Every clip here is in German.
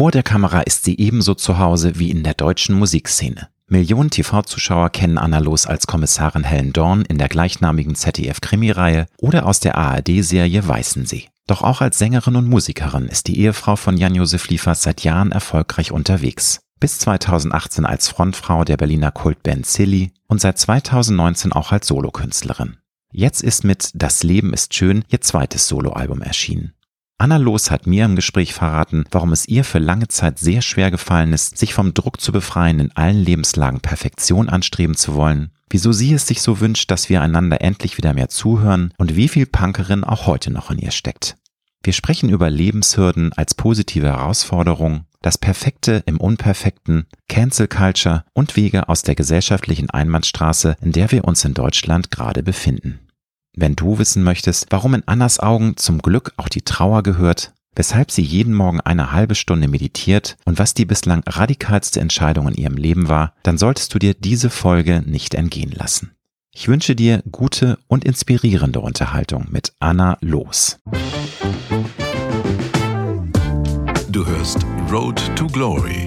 Vor der Kamera ist sie ebenso zu Hause wie in der deutschen Musikszene. Millionen TV-Zuschauer kennen Anna Los als Kommissarin Helen Dorn in der gleichnamigen ZDF-Krimireihe oder aus der ARD-Serie Weißensee. Doch auch als Sängerin und Musikerin ist die Ehefrau von Jan-Josef Liefers seit Jahren erfolgreich unterwegs. Bis 2018 als Frontfrau der Berliner Kultband Silly und seit 2019 auch als Solokünstlerin. Jetzt ist mit Das Leben ist schön ihr zweites Soloalbum erschienen. Anna Los hat mir im Gespräch verraten, warum es ihr für lange Zeit sehr schwer gefallen ist, sich vom Druck zu befreien, in allen Lebenslagen Perfektion anstreben zu wollen, wieso sie es sich so wünscht, dass wir einander endlich wieder mehr zuhören und wie viel Punkerin auch heute noch in ihr steckt. Wir sprechen über Lebenshürden als positive Herausforderung, das Perfekte im Unperfekten, Cancel Culture und Wege aus der gesellschaftlichen Einbahnstraße, in der wir uns in Deutschland gerade befinden. Wenn du wissen möchtest, warum in Annas Augen zum Glück auch die Trauer gehört, weshalb sie jeden Morgen eine halbe Stunde meditiert und was die bislang radikalste Entscheidung in ihrem Leben war, dann solltest du dir diese Folge nicht entgehen lassen. Ich wünsche dir gute und inspirierende Unterhaltung mit Anna Los. Du hörst Road to Glory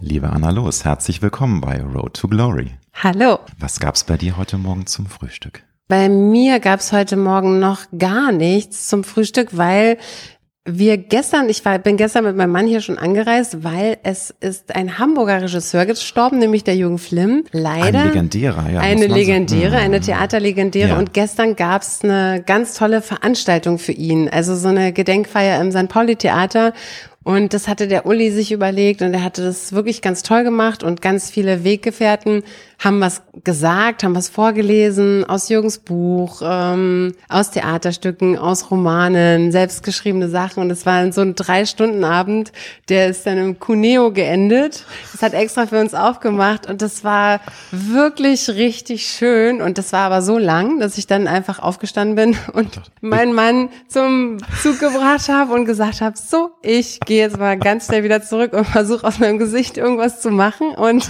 Liebe Anna Los, herzlich willkommen bei Road to Glory. Hallo. Was gab's bei dir heute Morgen zum Frühstück? Bei mir gab's heute Morgen noch gar nichts zum Frühstück, weil wir gestern, ich war, bin gestern mit meinem Mann hier schon angereist, weil es ist ein Hamburger Regisseur gestorben, nämlich der Jürgen Flimm. Leider. Ein legendärer, ja. Eine legendäre, sagen. eine Theaterlegendäre. Ja. Und gestern gab's eine ganz tolle Veranstaltung für ihn. Also so eine Gedenkfeier im St. Pauli Theater. Und das hatte der Uli sich überlegt und er hatte das wirklich ganz toll gemacht und ganz viele Weggefährten haben was gesagt, haben was vorgelesen aus Jürgens Buch, ähm, aus Theaterstücken, aus Romanen, selbstgeschriebene Sachen. Und es war so ein Drei-Stunden-Abend, der ist dann im Cuneo geendet. Das hat extra für uns aufgemacht und das war wirklich richtig schön. Und das war aber so lang, dass ich dann einfach aufgestanden bin und meinen Mann zum Zug gebracht habe und gesagt habe, so, ich gehe jetzt mal ganz schnell wieder zurück und versuche aus meinem Gesicht irgendwas zu machen und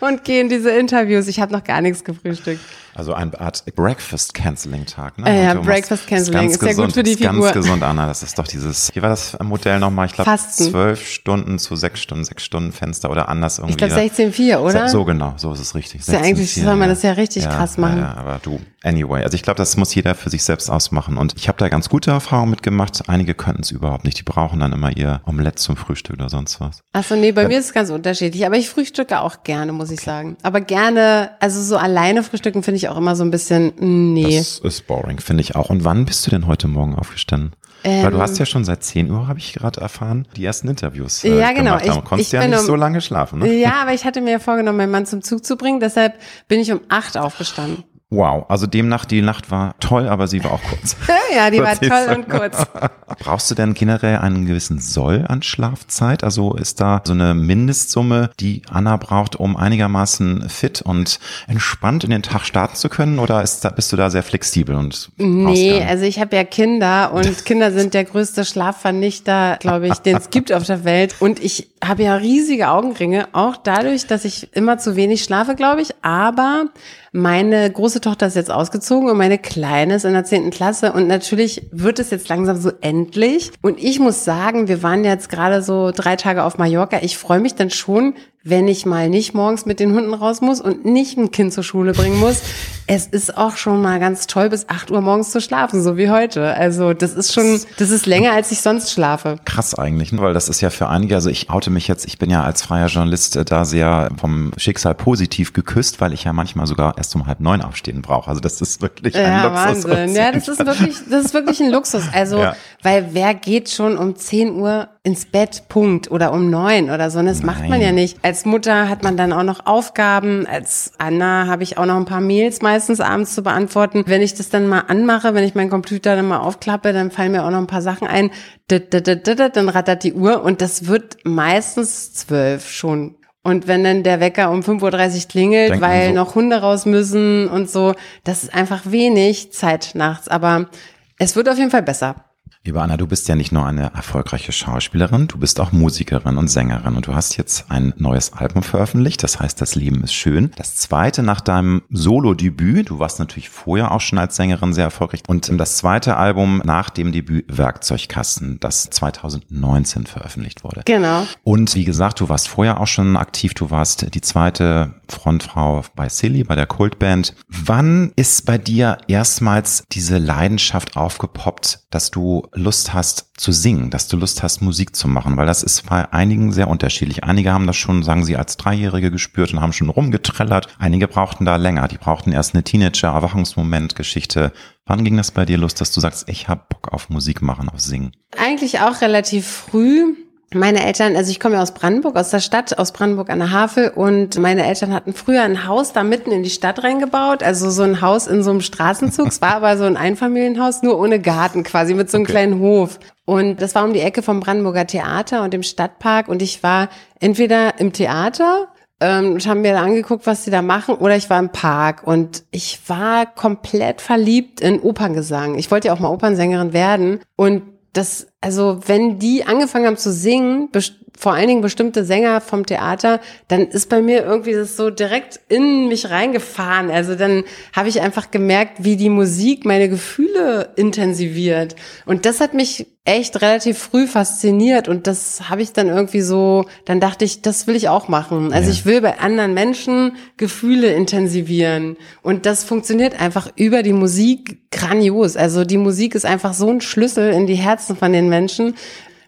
und gehe in diese Interviews. Ich habe noch gar nichts gefrühstückt. Also eine Art Breakfast-Canceling-Tag, ne? Äh, ja, Breakfast-Canceling ist ist ja gut für die ist Ganz Figur. gesund, Anna. Das ist doch dieses, wie war das Modell nochmal? Ich glaube, zwölf Stunden zu sechs Stunden, sechs Stunden Fenster oder anders irgendwie. Ich glaube da- 16,4, oder? So genau, so ist es richtig. Ist ja eigentlich 16,4, soll man das ja richtig krass machen. Ja, ja, aber du, anyway. Also ich glaube, das muss jeder für sich selbst ausmachen. Und ich habe da ganz gute Erfahrungen mitgemacht. Einige könnten es überhaupt nicht. Die brauchen dann immer ihr Omelett zum Frühstück oder sonst was. Achso, nee, bei mir ist es ganz unterschiedlich. Aber ich frühstücke auch gerne, muss ich sagen. Aber gerne, also so alleine frühstücken finde ich auch immer so ein bisschen, mm, nee. Das ist boring, finde ich auch. Und wann bist du denn heute Morgen aufgestanden? Weil du hast ja schon seit 10 Uhr, habe ich gerade erfahren, die ersten Interviews äh, Ähm. Ja, genau. gemacht. Ich- Konntest ich ja nicht um- so lange schlafen, ne? Ja, aber ich hatte mir vorgenommen, meinen Mann zum Zug zu bringen. Deshalb bin ich um acht aufgestanden. Wow, also demnach, die Nacht war toll, aber sie war auch kurz. Ja, die war toll und kurz. Brauchst du denn generell einen gewissen Soll an Schlafzeit? Also ist da so eine Mindestsumme, die Anna braucht, um einigermaßen fit und entspannt in den Tag starten zu können? Oder ist da, bist du da sehr flexibel und Nee, also ich habe ja Kinder und Kinder sind der größte Schlafvernichter, glaube ich, den es gibt auf der Welt. Und ich habe ja riesige Augenringe, auch dadurch, dass ich immer zu wenig schlafe, glaube ich. Aber meine große Tochter ist jetzt ausgezogen und meine Kleine ist in der zehnten Klasse. Und natürlich wird es jetzt langsam so endlich. Und ich muss sagen, wir waren jetzt gerade so drei Tage auf Mallorca. Ich freue mich dann schon, wenn ich mal nicht morgens mit den Hunden raus muss und nicht ein Kind zur Schule bringen muss. Es ist auch schon mal ganz toll, bis 8 Uhr morgens zu schlafen, so wie heute. Also das ist schon, das ist länger, als ich sonst schlafe. Krass eigentlich, ne? weil das ist ja für einige, also ich oute mich jetzt, ich bin ja als freier Journalist äh, da sehr vom Schicksal positiv geküsst, weil ich ja manchmal sogar erst um halb neun aufstehen brauche. Also das ist wirklich ein Ja, Luxus. Wahnsinn. Ja, das ist wirklich, das ist wirklich ein Luxus. Also, Ja. weil wer geht schon um 10 Uhr ins Bett, Punkt, oder um neun oder so. Und das macht man Nein. ja nicht. Als Mutter hat man dann auch noch Aufgaben. Als Anna habe ich auch noch ein paar Mails meistens abends zu beantworten. Wenn ich das dann mal anmache, wenn ich meinen Computer dann mal aufklappe, dann fallen mir auch noch ein paar Sachen ein. Dann rattert die Uhr und das wird meistens zwölf schon. Und wenn dann der Wecker um 5.30 Uhr klingelt, Denkt weil so. noch Hunde raus müssen und so, das ist einfach wenig Zeit nachts. Aber es wird auf jeden Fall besser. Liebe Anna, du bist ja nicht nur eine erfolgreiche Schauspielerin, du bist auch Musikerin und Sängerin und du hast jetzt ein neues Album veröffentlicht, das heißt Das Leben ist schön. Das zweite nach deinem Solo-Debüt, du warst natürlich vorher auch schon als Sängerin sehr erfolgreich und das zweite Album nach dem Debüt Werkzeugkasten, das 2019 veröffentlicht wurde. Genau. Und wie gesagt, du warst vorher auch schon aktiv, du warst die zweite Frontfrau bei Silly, bei der Kultband. Wann ist bei dir erstmals diese Leidenschaft aufgepoppt, dass du Lust hast zu singen, dass du Lust hast, Musik zu machen? Weil das ist bei einigen sehr unterschiedlich. Einige haben das schon, sagen sie, als Dreijährige gespürt und haben schon rumgetrellert. Einige brauchten da länger. Die brauchten erst eine Teenager-Erwachungsmoment-Geschichte. Wann ging das bei dir los, dass du sagst, ich hab Bock auf Musik machen, auf Singen? Eigentlich auch relativ früh. Meine Eltern, also ich komme ja aus Brandenburg, aus der Stadt, aus Brandenburg an der Havel und meine Eltern hatten früher ein Haus da mitten in die Stadt reingebaut, also so ein Haus in so einem Straßenzug. es war aber so ein Einfamilienhaus, nur ohne Garten quasi, mit so einem Okay. kleinen Hof. Und das war um die Ecke vom Brandenburger Theater und dem Stadtpark und ich war entweder im Theater ähm, und haben mir da angeguckt, was sie da machen, oder ich war im Park und ich war komplett verliebt in Operngesang. Ich wollte ja auch mal Opernsängerin werden und das, also wenn die angefangen haben zu singen, vor allen Dingen bestimmte Sänger vom Theater, dann ist bei mir irgendwie das so direkt in mich reingefahren. Also dann habe ich einfach gemerkt, wie die Musik meine Gefühle intensiviert. Und das hat mich echt relativ früh fasziniert und das habe ich dann irgendwie so, dann dachte ich, das will ich auch machen. Also Ja. ich will bei anderen Menschen Gefühle intensivieren und das funktioniert einfach über die Musik grandios. Also die Musik ist einfach so ein Schlüssel in die Herzen von den Menschen.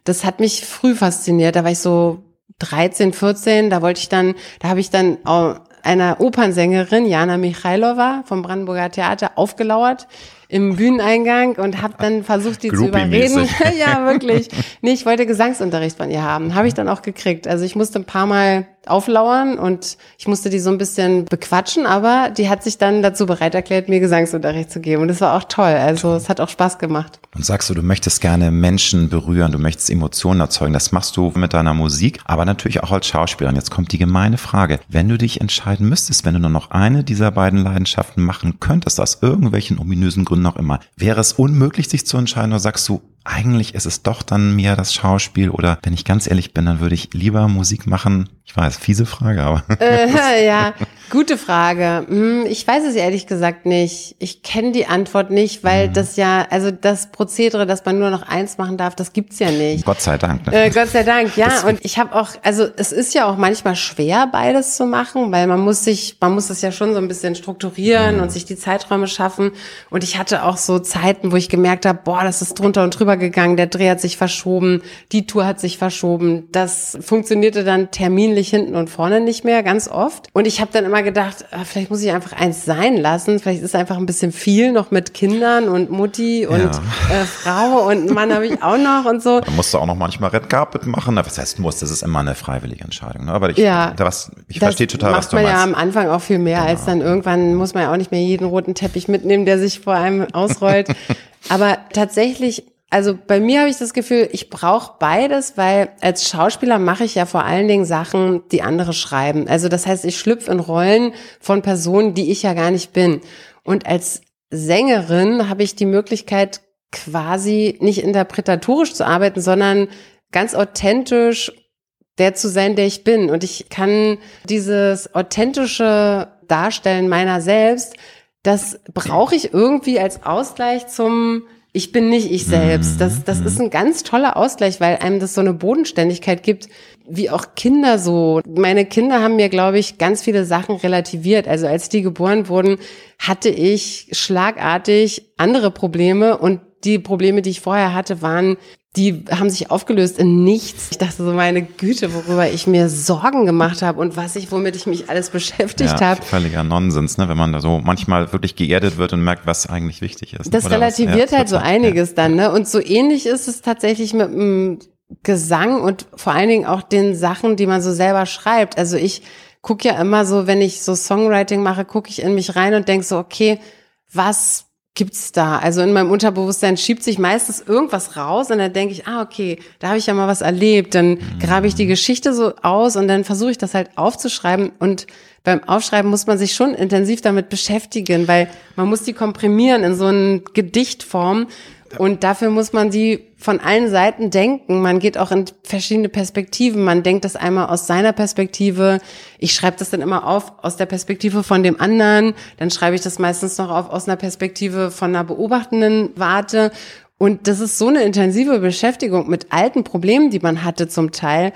Das hat mich früh fasziniert. Da war ich so 13, 14, da wollte ich dann, da habe ich dann auch einer Opernsängerin, Jana Michailova vom Brandenburger Theater, aufgelauert im Bühneneingang und habe dann versucht, die zu überreden. Ja, wirklich. Nee, ich wollte Gesangsunterricht von ihr haben. Habe ich dann auch gekriegt. Also ich musste ein paar Mal auflauern und ich musste die so ein bisschen bequatschen, aber die hat sich dann dazu bereit erklärt, mir Gesangsunterricht zu geben. Und das war auch toll. Also es hat auch Spaß gemacht. Und sagst du, du möchtest gerne Menschen berühren, du möchtest Emotionen erzeugen. Das machst du mit deiner Musik, aber natürlich auch als Schauspieler. Und jetzt kommt die gemeine Frage. Wenn du dich entscheiden müsstest, wenn du nur noch eine dieser beiden Leidenschaften machen könntest, aus irgendwelchen ominösen Gründen auch immer, wäre es unmöglich, sich zu entscheiden oder sagst du, eigentlich ist es doch dann mehr das Schauspiel oder wenn ich ganz ehrlich bin, dann würde ich lieber Musik machen. Ich weiß, fiese Frage, aber Äh, ja, gute Frage. Hm, Ich weiß es ehrlich gesagt nicht. Ich kenne die Antwort nicht, Mhm. weil das ja, also das Prozedere, dass man nur noch eins machen darf, das gibt's ja nicht. Gott sei Dank. Ne? Äh, Gott sei Dank, ja. Das- und ich habe auch, also es ist ja auch manchmal schwer, beides zu machen, weil man muss sich, man muss das ja schon so ein bisschen strukturieren und sich die Zeiträume schaffen. Und ich hatte auch so Zeiten, wo ich gemerkt habe, boah, das ist drunter und drüber gegangen, der Dreh hat sich verschoben, die Tour hat sich verschoben. Das funktionierte dann terminlich hinten und vorne nicht mehr, ganz oft. Und ich habe dann immer gedacht, ah, vielleicht muss ich einfach eins sein lassen. Vielleicht ist einfach ein bisschen viel noch mit Kindern und Mutti und äh, Frau und Mann habe ich auch noch und so. Da musst du auch noch manchmal Red Carpet machen. Was heißt muss? Das ist immer eine freiwillige Entscheidung. Ne? Aber ich, Ja. was, ich Das verstehe total, was macht du man meinst. ja am Anfang auch viel mehr, als dann irgendwann muss man ja auch nicht mehr jeden roten Teppich mitnehmen, der sich vor einem ausrollt. Aber tatsächlich, also bei mir habe ich das Gefühl, ich brauche beides, weil als Schauspieler mache ich ja vor allen Dingen Sachen, die andere schreiben. Also das heißt, ich schlüpfe in Rollen von Personen, die ich ja gar nicht bin. Und als Sängerin habe ich die Möglichkeit, quasi nicht interpretatorisch zu arbeiten, sondern ganz authentisch der zu sein, der ich bin. Und ich kann dieses authentische Darstellen meiner selbst, das brauche ich irgendwie als Ausgleich zum ich bin nicht ich selbst. Das, das ist ein ganz toller Ausgleich, weil einem das so eine Bodenständigkeit gibt, wie auch Kinder so. Meine Kinder haben mir, glaube ich, ganz viele Sachen relativiert. Also als die geboren wurden, hatte ich schlagartig andere Probleme und die Probleme, die ich vorher hatte, waren die haben sich aufgelöst in nichts. Ich dachte so, meine Güte, worüber ich mir Sorgen gemacht habe und was ich, womit ich mich alles beschäftigt ja, habe. völliger Nonsens, ne? wenn man da so manchmal wirklich geerdet wird und merkt, was eigentlich wichtig ist. Das relativiert Ja, halt so einiges dann, ne? Und so ähnlich ist es tatsächlich mit dem Gesang und vor allen Dingen auch den Sachen, die man so selber schreibt. Also ich gucke ja immer so, wenn ich so Songwriting mache, gucke ich in mich rein und denk so, okay, was gibt's da? Also in meinem Unterbewusstsein schiebt sich meistens irgendwas raus und dann denke ich, ah, okay, da habe ich ja mal was erlebt. Dann grabe ich die Geschichte so aus und dann versuche ich das halt aufzuschreiben. Und beim Aufschreiben muss man sich schon intensiv damit beschäftigen, weil man muss die komprimieren in so eine Gedichtform. Und dafür muss man sie von allen Seiten denken. Man geht auch in verschiedene Perspektiven. Man denkt das einmal aus seiner Perspektive. Ich schreibe das dann immer auf aus der Perspektive von dem anderen. Dann schreibe ich das meistens noch auf aus einer Perspektive von einer beobachtenden Warte. Und das ist so eine intensive Beschäftigung mit alten Problemen, die man hatte zum Teil,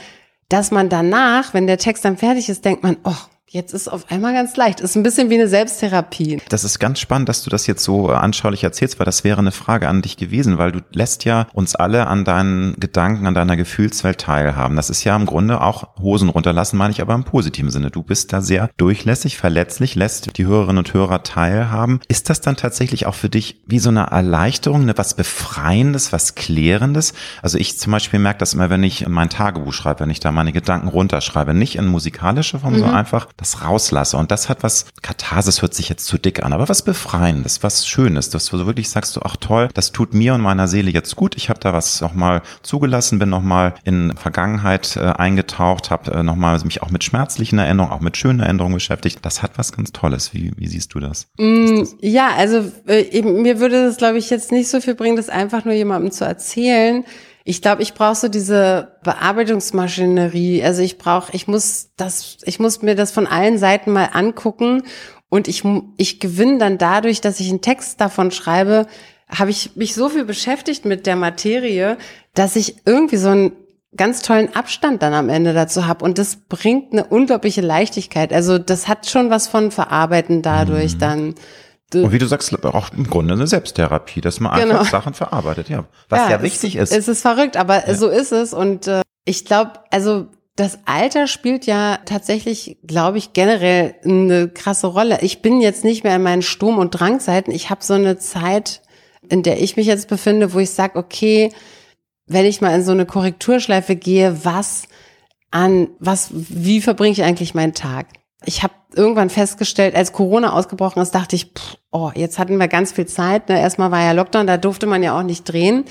dass man danach, wenn der Text dann fertig ist, denkt man, oh, Jetzt ist auf einmal ganz leicht. Ist ein bisschen wie eine Selbsttherapie. Das ist ganz spannend, dass du das jetzt so anschaulich erzählst, weil das wäre eine Frage an dich gewesen, weil du lässt ja uns alle an deinen Gedanken, an deiner Gefühlswelt teilhaben. Das ist ja im Grunde auch Hosen runterlassen, meine ich aber im positiven Sinne. Du bist da sehr durchlässig, verletzlich, lässt die Hörerinnen und Hörer teilhaben. Ist das dann tatsächlich auch für dich wie so eine Erleichterung, eine was Befreiendes, was Klärendes? Also ich zum Beispiel merke das immer, wenn ich mein Tagebuch schreibe, wenn ich da meine Gedanken runterschreibe. Nicht in musikalischer Form, mhm. sondern einfach das rauslasse. Und das hat was, Katharsis hört sich jetzt zu dick an, aber was Befreiendes, was Schönes, dass du wirklich sagst, ach toll, das tut mir und meiner Seele jetzt gut. Ich habe da was nochmal zugelassen, bin nochmal in Vergangenheit äh, eingetaucht, habe äh, nochmal mich auch mit schmerzlichen Erinnerungen, auch mit schönen Erinnerungen beschäftigt. Das hat was ganz Tolles. Wie, wie siehst du das? Mm, das? Ja, also äh, mir würde das, glaube ich, jetzt nicht so viel bringen, das einfach nur jemandem zu erzählen. Ich glaube, ich brauche so diese Bearbeitungsmaschinerie. Also ich brauche, ich muss das, ich muss mir das von allen Seiten mal angucken und ich, ich gewinne dann dadurch, dass ich einen Text davon schreibe, habe ich mich so viel beschäftigt mit der Materie, dass ich irgendwie so einen ganz tollen Abstand dann am Ende dazu habe und das bringt eine unglaubliche Leichtigkeit. Also das hat schon was von Verarbeiten dadurch mhm. dann. Und wie du sagst, auch im Grunde eine Selbsttherapie, dass man genau. einfach Sachen verarbeitet, ja. Was ja, ja wichtig ist. Es ist verrückt, aber ja. so ist es. Und äh, ich glaube, also das Alter spielt ja tatsächlich, glaube ich, generell eine krasse Rolle. Ich bin jetzt nicht mehr in meinen Sturm- und Drangzeiten. Ich habe so eine Zeit, in der ich mich jetzt befinde, wo ich sage, okay, wenn ich mal in so eine Korrekturschleife gehe, was an, was, wie verbringe ich eigentlich meinen Tag? Ich habe irgendwann festgestellt, als Corona ausgebrochen ist, dachte ich, pff, oh, jetzt hatten wir ganz viel Zeit. Ne? Erstmal war ja Lockdown, da durfte man ja auch nicht drehen.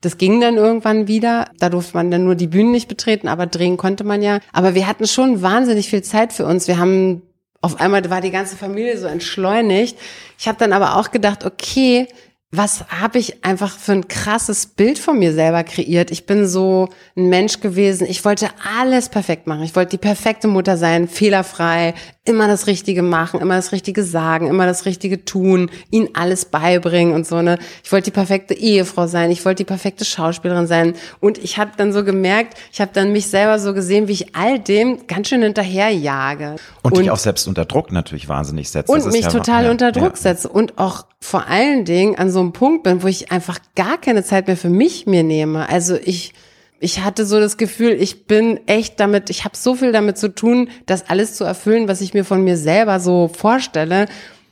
Das ging dann irgendwann wieder. Da durfte man dann nur die Bühnen nicht betreten, aber drehen konnte man ja. Aber wir hatten schon wahnsinnig viel Zeit für uns. Wir haben auf einmal war die ganze Familie so entschleunigt. Ich habe dann aber auch gedacht, okay, was habe ich einfach für ein krasses Bild von mir selber kreiert. Ich bin so ein Mensch gewesen. Ich wollte alles perfekt machen. Ich wollte die perfekte Mutter sein, fehlerfrei, immer das Richtige machen, immer das Richtige sagen, immer das Richtige tun, ihnen alles beibringen und so ne. Ich wollte die perfekte Ehefrau sein, ich wollte die perfekte Schauspielerin sein und ich habe dann so gemerkt, ich habe dann mich selber so gesehen, wie ich all dem ganz schön hinterherjage und, und dich auch selbst unter Druck natürlich wahnsinnig setze. Und mich ja, total ja, unter Druck ja. setze und auch vor allen Dingen an so einem Punkt bin, wo ich einfach gar keine Zeit mehr für mich mir nehme. Also ich ich hatte so das Gefühl, ich bin echt damit, ich habe so viel damit zu tun, das alles zu erfüllen, was ich mir von mir selber so vorstelle,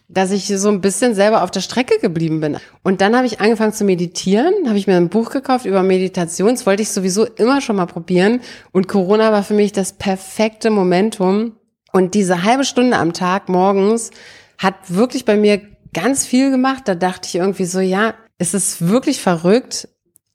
dass ich so ein bisschen selber auf der Strecke geblieben bin. Und dann habe ich angefangen zu meditieren, habe ich mir ein Buch gekauft über Meditation, das wollte ich sowieso immer schon mal probieren. Und Corona war für mich das perfekte Momentum. Und diese halbe Stunde am Tag morgens hat wirklich bei mir ganz viel gemacht. Da dachte ich irgendwie so, ja, es ist wirklich verrückt,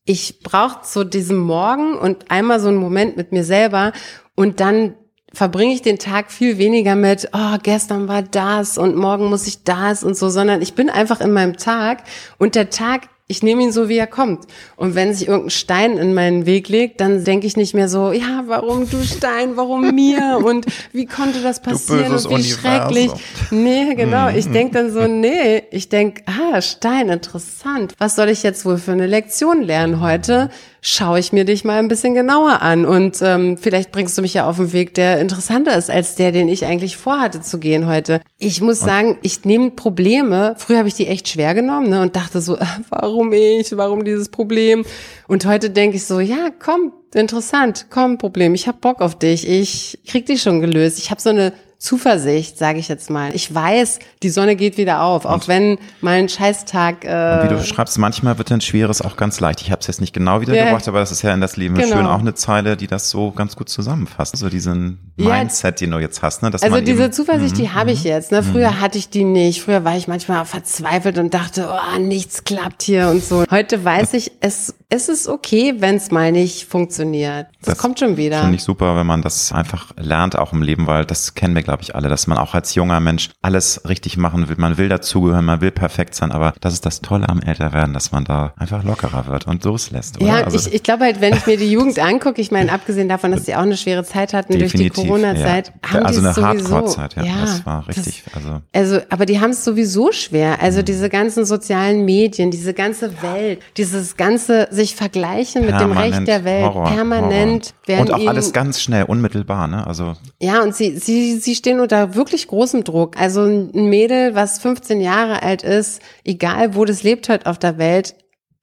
ich brauche so diesen Morgen und einmal so einen Moment mit mir selber. Und dann verbringe ich den Tag viel weniger mit, oh, gestern war das und morgen muss ich das und so, sondern ich bin einfach in meinem Tag. Und der Tag ich nehme ihn so, wie er kommt. Und wenn sich irgendein Stein in meinen Weg legt, dann denke ich nicht mehr so, ja, warum du Stein, warum mir und wie konnte das passieren und wie Universum. schrecklich. Nee, genau. Ich denke dann so, nee, ich denke, ah, Stein, interessant. Was soll ich jetzt wohl für eine Lektion lernen heute? Schaue ich mir dich mal ein bisschen genauer an und ähm, vielleicht bringst du mich ja auf einen Weg, der interessanter ist als der, den ich eigentlich vorhatte zu gehen heute. Ich muss sagen, ich nehme Probleme, früher habe ich die echt schwer genommen ne, und dachte so, äh, warum ich, warum dieses Problem? Und heute denke ich so, ja, komm, interessant, komm, Problem, ich habe Bock auf dich, ich krieg dich schon gelöst. Ich habe so eine Zuversicht, sage ich jetzt mal. Ich weiß, die Sonne geht wieder auf, auch und wenn mal ein Scheißtag. Äh, wie du schreibst, manchmal wird ein Schweres auch ganz leicht. Ich habe es jetzt nicht genau wiedergebracht, yeah. aber das ist ja in das Leben genau. schön auch eine Zeile, die das so ganz gut zusammenfasst. So diesen Mindset, ja, den du jetzt hast. Ne? Dass also diese eben, Zuversicht, die habe ich mhm. jetzt. Ne? Früher mhm. hatte ich die nicht. Früher war ich manchmal verzweifelt und dachte, oh, nichts klappt hier und so. Heute weiß ich, es, es ist okay, wenn es mal nicht funktioniert. Das, das kommt schon wieder. Finde ich super, wenn man das einfach lernt, auch im Leben, weil das kennen wir, glaube ich, alle, dass man auch als junger Mensch alles richtig machen will. Man will dazugehören, man will perfekt sein, aber das ist das Tolle am Älterwerden, dass man da einfach lockerer wird und loslässt. Oder? Ja, also ich, ich glaube halt, wenn ich mir die Jugend angucke, ich meine, abgesehen davon, dass sie auch eine schwere Zeit hatten durch die Corona-Zeit, ja. haben also die eine Hardcore-Zeit, ja, ja, das war richtig. Das, also. also, aber die haben es sowieso schwer. Also mhm. diese ganzen sozialen Medien, diese ganze Welt, dieses ganze sich vergleichen mit dem Recht der Welt, Horror, permanent Horror. werden Und auch alles ganz schnell, unmittelbar, ne? Also ja, und sie, sie, sie stehen unter wirklich großem Druck. Also ein Mädel, was 15 Jahre alt ist, egal wo das lebt heute auf der Welt,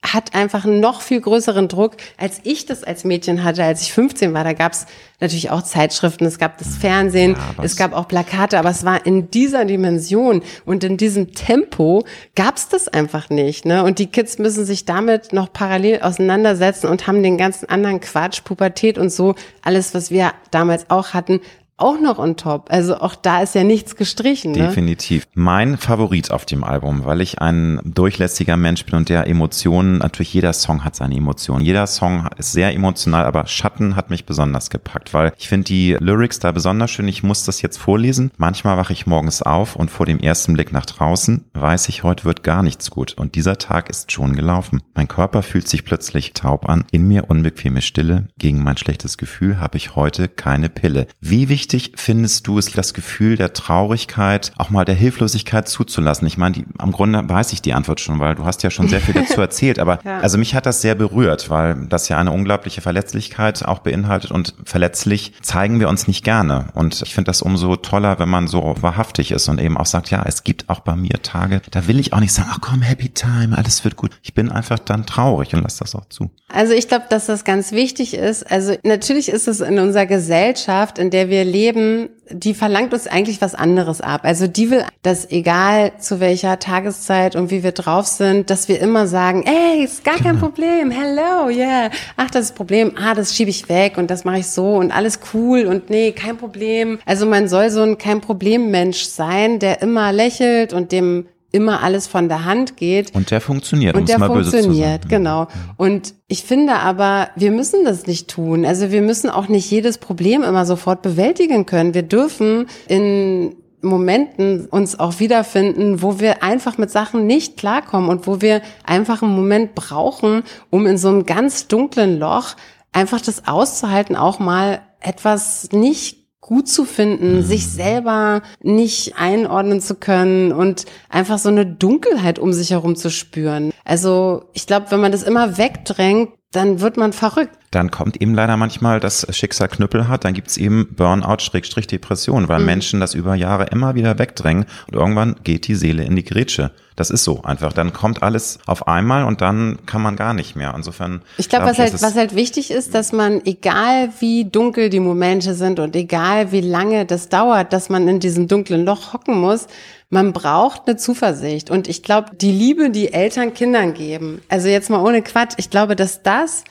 hat einfach einen noch viel größeren Druck, als ich das als Mädchen hatte, als ich 15 war. Da gab es natürlich auch Zeitschriften, es gab das Fernsehen, ja, es gab auch Plakate, aber es war in dieser Dimension und in diesem Tempo gab es das einfach nicht. Ne? Und die Kids müssen sich damit noch parallel auseinandersetzen und haben den ganzen anderen Quatsch, Pubertät und so, alles, was wir damals auch hatten, auch noch on top. Also auch da ist ja nichts gestrichen. Ne? Definitiv. Mein Favorit auf dem Album, weil ich ein durchlässiger Mensch bin und der Emotionen, natürlich jeder Song hat seine Emotionen. Jeder Song ist sehr emotional, aber Schatten hat mich besonders gepackt, weil ich finde die Lyrics da besonders schön. Ich muss das jetzt vorlesen. Manchmal wache ich morgens auf und vor dem ersten Blick nach draußen weiß ich, heute wird gar nichts gut. Und dieser Tag ist schon gelaufen. Mein Körper fühlt sich plötzlich taub an. In mir unbequeme Stille. Gegen mein schlechtes Gefühl habe ich heute keine Pille. Wie wichtig wichtig findest du es, das Gefühl der Traurigkeit, auch mal der Hilflosigkeit zuzulassen? Ich meine, die, am Grunde weiß ich die Antwort schon, weil du hast ja schon sehr viel dazu erzählt, aber ja. also mich hat das sehr berührt, weil das ja eine unglaubliche Verletzlichkeit auch beinhaltet und verletzlich zeigen wir uns nicht gerne. Und ich finde das umso toller, wenn man so wahrhaftig ist und eben auch sagt, ja, es gibt auch bei mir Tage, da will ich auch nicht sagen, ach komm, happy time, alles wird gut. Ich bin einfach dann traurig und lass das auch zu. Also ich glaube, dass das ganz wichtig ist. Also natürlich ist es in unserer Gesellschaft, in der wir leben, die verlangt uns eigentlich was anderes ab. Also die will, dass egal zu welcher Tageszeit und wie wir drauf sind, dass wir immer sagen, ey, ist gar kein genau. Problem, hello, yeah. Ach, das ist Problem, ah, das schiebe ich weg und das mache ich so und alles cool und nee, kein Problem. Also man soll so ein kein Problem Mensch sein, der immer lächelt und dem immer alles von der Hand geht. Und der funktioniert. Und der funktioniert, genau. Und ich finde aber, wir müssen das nicht tun. Also wir müssen auch nicht jedes Problem immer sofort bewältigen können. Wir dürfen in Momenten uns auch wiederfinden, wo wir einfach mit Sachen nicht klarkommen und wo wir einfach einen Moment brauchen, um in so einem ganz dunklen Loch einfach das auszuhalten, auch mal etwas nicht gut zu finden, mhm. sich selber nicht einordnen zu können und einfach so eine Dunkelheit um sich herum zu spüren. Also ich glaube, wenn man das immer wegdrängt, dann wird man verrückt. Dann kommt eben leider manchmal das Schicksal Knüppel hat, dann gibt's eben Burnout-Depression, weil mhm. Menschen das über Jahre immer wieder wegdrängen und irgendwann geht die Seele in die Grätsche. Das ist so einfach. Dann kommt alles auf einmal und dann kann man gar nicht mehr. Insofern. Ich glaube, was halt, was halt wichtig ist, dass man, egal wie dunkel die Momente sind und egal wie lange das dauert, dass man in diesem dunklen Loch hocken muss, man braucht eine Zuversicht. Und ich glaube, die Liebe, die Eltern Kindern geben, also jetzt mal ohne Quatsch, ich glaube, dass das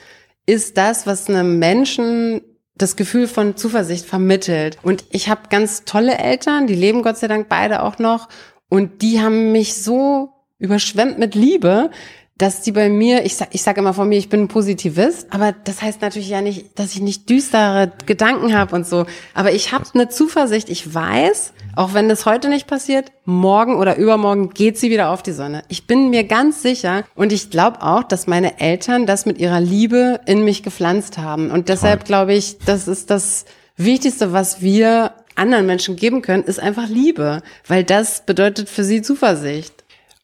ist das, was einem Menschen das Gefühl von Zuversicht vermittelt. Und ich habe ganz tolle Eltern, die leben Gott sei Dank beide auch noch. Und die haben mich so überschwemmt mit Liebe, dass die bei mir, ich sag, ich sag immer von mir, ich bin ein Positivist, aber das heißt natürlich ja nicht, dass ich nicht düstere Gedanken habe und so. Aber ich habe eine Zuversicht, ich weiß, auch wenn das heute nicht passiert, morgen oder übermorgen geht sie wieder auf die Sonne. Ich bin mir ganz sicher und ich glaube auch, dass meine Eltern das mit ihrer Liebe in mich gepflanzt haben. Und deshalb glaube ich, das ist das Wichtigste, was wir anderen Menschen geben können, ist einfach Liebe, weil das bedeutet für sie Zuversicht.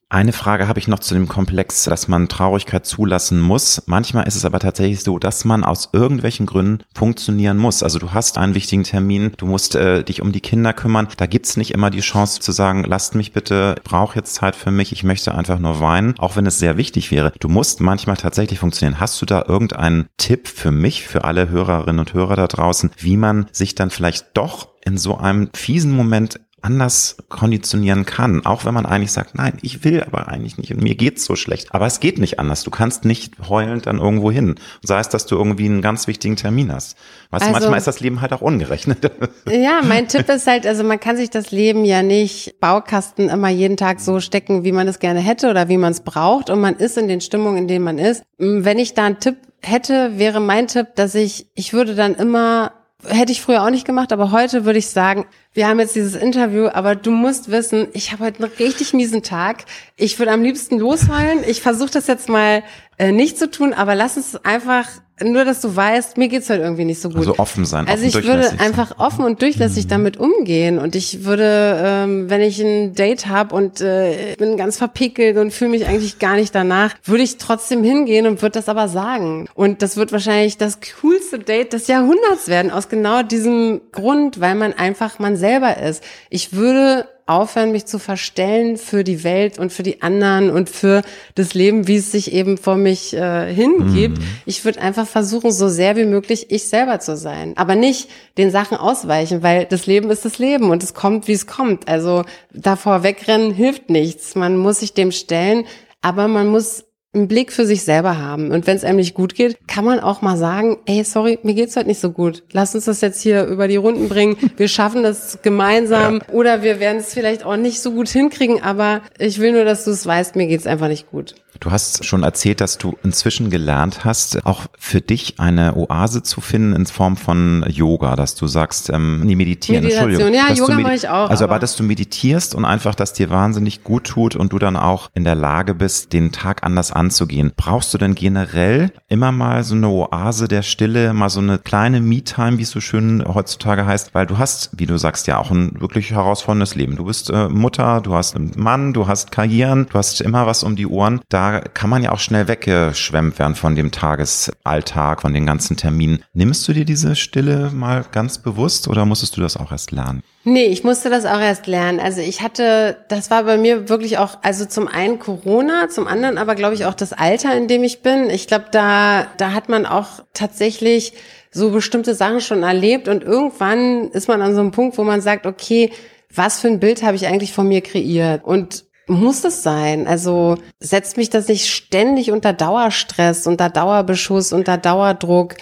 Eine Frage habe ich noch zu dem Komplex, dass man Traurigkeit zulassen muss. Manchmal ist es aber tatsächlich so, dass man aus irgendwelchen Gründen funktionieren muss. Also du hast einen wichtigen Termin, du musst äh, dich um die Kinder kümmern. Da gibt's nicht immer die Chance zu sagen, lasst mich bitte, brauche jetzt Zeit für mich, ich möchte einfach nur weinen, auch wenn es sehr wichtig wäre. Du musst manchmal tatsächlich funktionieren. Hast du da irgendeinen Tipp für mich, für alle Hörerinnen und Hörer da draußen, wie man sich dann vielleicht doch in so einem fiesen Moment anders konditionieren kann, auch wenn man eigentlich sagt, nein, ich will aber eigentlich nicht und mir geht's so schlecht. Aber es geht nicht anders. Du kannst nicht heulend dann irgendwo hin. Sei es, dass du irgendwie einen ganz wichtigen Termin hast. Weißt also, manchmal ist das Leben halt auch ungerechnet. Ja, mein Tipp ist halt, also man kann sich das Leben ja nicht Baukasten immer jeden Tag so stecken, wie man es gerne hätte oder wie man es braucht und man ist in den Stimmungen, in denen man ist. Wenn ich da einen Tipp hätte, wäre mein Tipp, dass ich, ich würde dann immer hätte ich früher auch nicht gemacht, aber heute würde ich sagen, wir haben jetzt dieses Interview, aber du musst wissen, ich habe heute einen richtig miesen Tag. Ich würde am liebsten losheulen. Ich versuche das jetzt mal äh, nicht zu tun, aber lass uns einfach nur, dass du weißt, mir geht's halt irgendwie nicht so gut. Also offen sein. Also ich würde einfach offen und durchlässig mhm. damit umgehen und ich würde, ähm, wenn ich ein Date habe und äh, bin ganz verpickelt und fühle mich eigentlich gar nicht danach, würde ich trotzdem hingehen und würde das aber sagen. Und das wird wahrscheinlich das coolste Date des Jahrhunderts werden aus genau diesem Grund, weil man einfach man selber ist. Ich würde aufhören, mich zu verstellen für die Welt und für die anderen und für das Leben, wie es sich eben vor mich äh, hingibt. Mhm. Ich würde einfach versuchen, so sehr wie möglich ich selber zu sein. Aber nicht den Sachen ausweichen, weil das Leben ist das Leben und es kommt, wie es kommt. Also davor wegrennen hilft nichts. Man muss sich dem stellen, aber man muss einen Blick für sich selber haben. Und wenn es einem nicht gut geht, kann man auch mal sagen, ey, sorry, mir geht's heute nicht so gut. Lass uns das jetzt hier über die Runden bringen. Wir schaffen das gemeinsam. Ja. Oder wir werden es vielleicht auch nicht so gut hinkriegen, aber ich will nur, dass du es weißt, mir geht's einfach nicht gut. Du hast schon erzählt, dass du inzwischen gelernt hast, auch für dich eine Oase zu finden in Form von Yoga, dass du sagst, ähm, nee, meditieren, Meditation. Entschuldigung. Ja, Yoga mache ich auch. Also aber, aber dass du meditierst und einfach, dass dir wahnsinnig gut tut und du dann auch in der Lage bist, den Tag anders anzugehen. Brauchst du denn generell immer mal so eine Oase der Stille, mal so eine kleine Me-Time, wie es so schön heutzutage heißt, weil du hast, wie du sagst, ja auch ein wirklich herausforderndes Leben. Du bist äh, Mutter, du hast einen Mann, du hast Karrieren, du hast immer was um die Ohren. Da kann man ja auch schnell weggeschwemmt werden von dem Tagesalltag, von den ganzen Terminen. Nimmst du dir diese Stille mal ganz bewusst oder musstest du das auch erst lernen? Nee, ich musste das auch erst lernen. Also ich hatte, das war bei mir wirklich auch, also zum einen Corona, zum anderen aber glaube ich auch das Alter, in dem ich bin. Ich glaube, da, da hat man auch tatsächlich so bestimmte Sachen schon erlebt und irgendwann ist man an so einem Punkt, wo man sagt, okay, was für ein Bild habe ich eigentlich von mir kreiert? Und muss es sein? Also setzt mich das nicht ständig unter Dauerstress, unter Dauerbeschuss, unter Dauerdruck?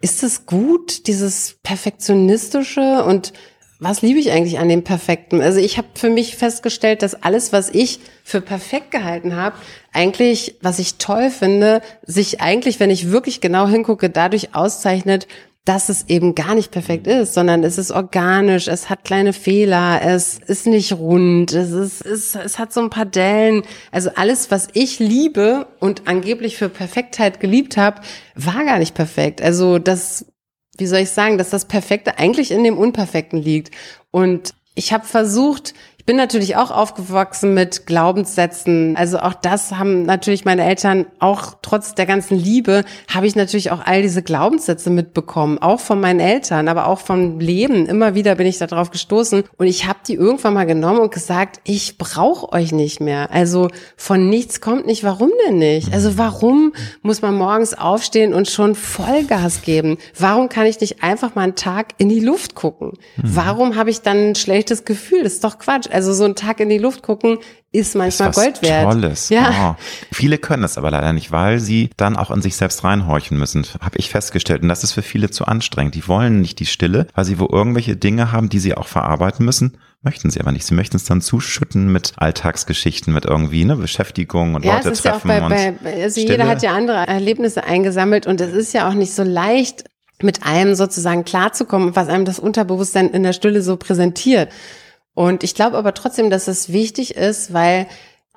Ist es gut, dieses Perfektionistische und was liebe ich eigentlich an dem Perfekten? Also ich habe für mich festgestellt, dass alles, was ich für perfekt gehalten habe, eigentlich, was ich toll finde, sich eigentlich, wenn ich wirklich genau hingucke, dadurch auszeichnet, dass es eben gar nicht perfekt ist, sondern es ist organisch, es hat kleine Fehler, es ist nicht rund, es ist, es, es hat so ein paar Dellen. Also alles, was ich liebe und angeblich für Perfektheit geliebt habe, war gar nicht perfekt. Also das, wie soll ich sagen, dass das Perfekte eigentlich in dem Unperfekten liegt. Und ich habe versucht, bin natürlich auch aufgewachsen mit Glaubenssätzen. Also auch das haben natürlich meine Eltern, auch trotz der ganzen Liebe, habe ich natürlich auch all diese Glaubenssätze mitbekommen. Auch von meinen Eltern, aber auch vom Leben. Immer wieder bin ich darauf gestoßen. Und ich habe die irgendwann mal genommen und gesagt, ich brauche euch nicht mehr. Also von nichts kommt nicht. Warum denn nicht? Also warum muss man morgens aufstehen und schon Vollgas geben? Warum kann ich nicht einfach mal einen Tag in die Luft gucken? Mhm. Warum habe ich dann ein schlechtes Gefühl? Das ist doch Quatsch. Also so ein Tag in die Luft gucken ist manchmal ist Gold wert. Tolles. Ja. Oh. Viele können es aber leider nicht, weil sie dann auch in sich selbst reinhorchen müssen, habe ich festgestellt. Und das ist für viele zu anstrengend. Die wollen nicht die Stille, weil sie wo irgendwelche Dinge haben, die sie auch verarbeiten müssen. Möchten sie aber nicht. Sie möchten es dann zuschütten mit Alltagsgeschichten, mit irgendwie ne, Beschäftigung und ja, Leute es ist treffen. Ja auch bei, bei, also Stille. jeder hat ja andere Erlebnisse eingesammelt und es ist ja auch nicht so leicht, mit allem sozusagen klarzukommen, was einem das Unterbewusstsein in der Stille so präsentiert. Und ich glaube aber trotzdem, dass es wichtig ist, weil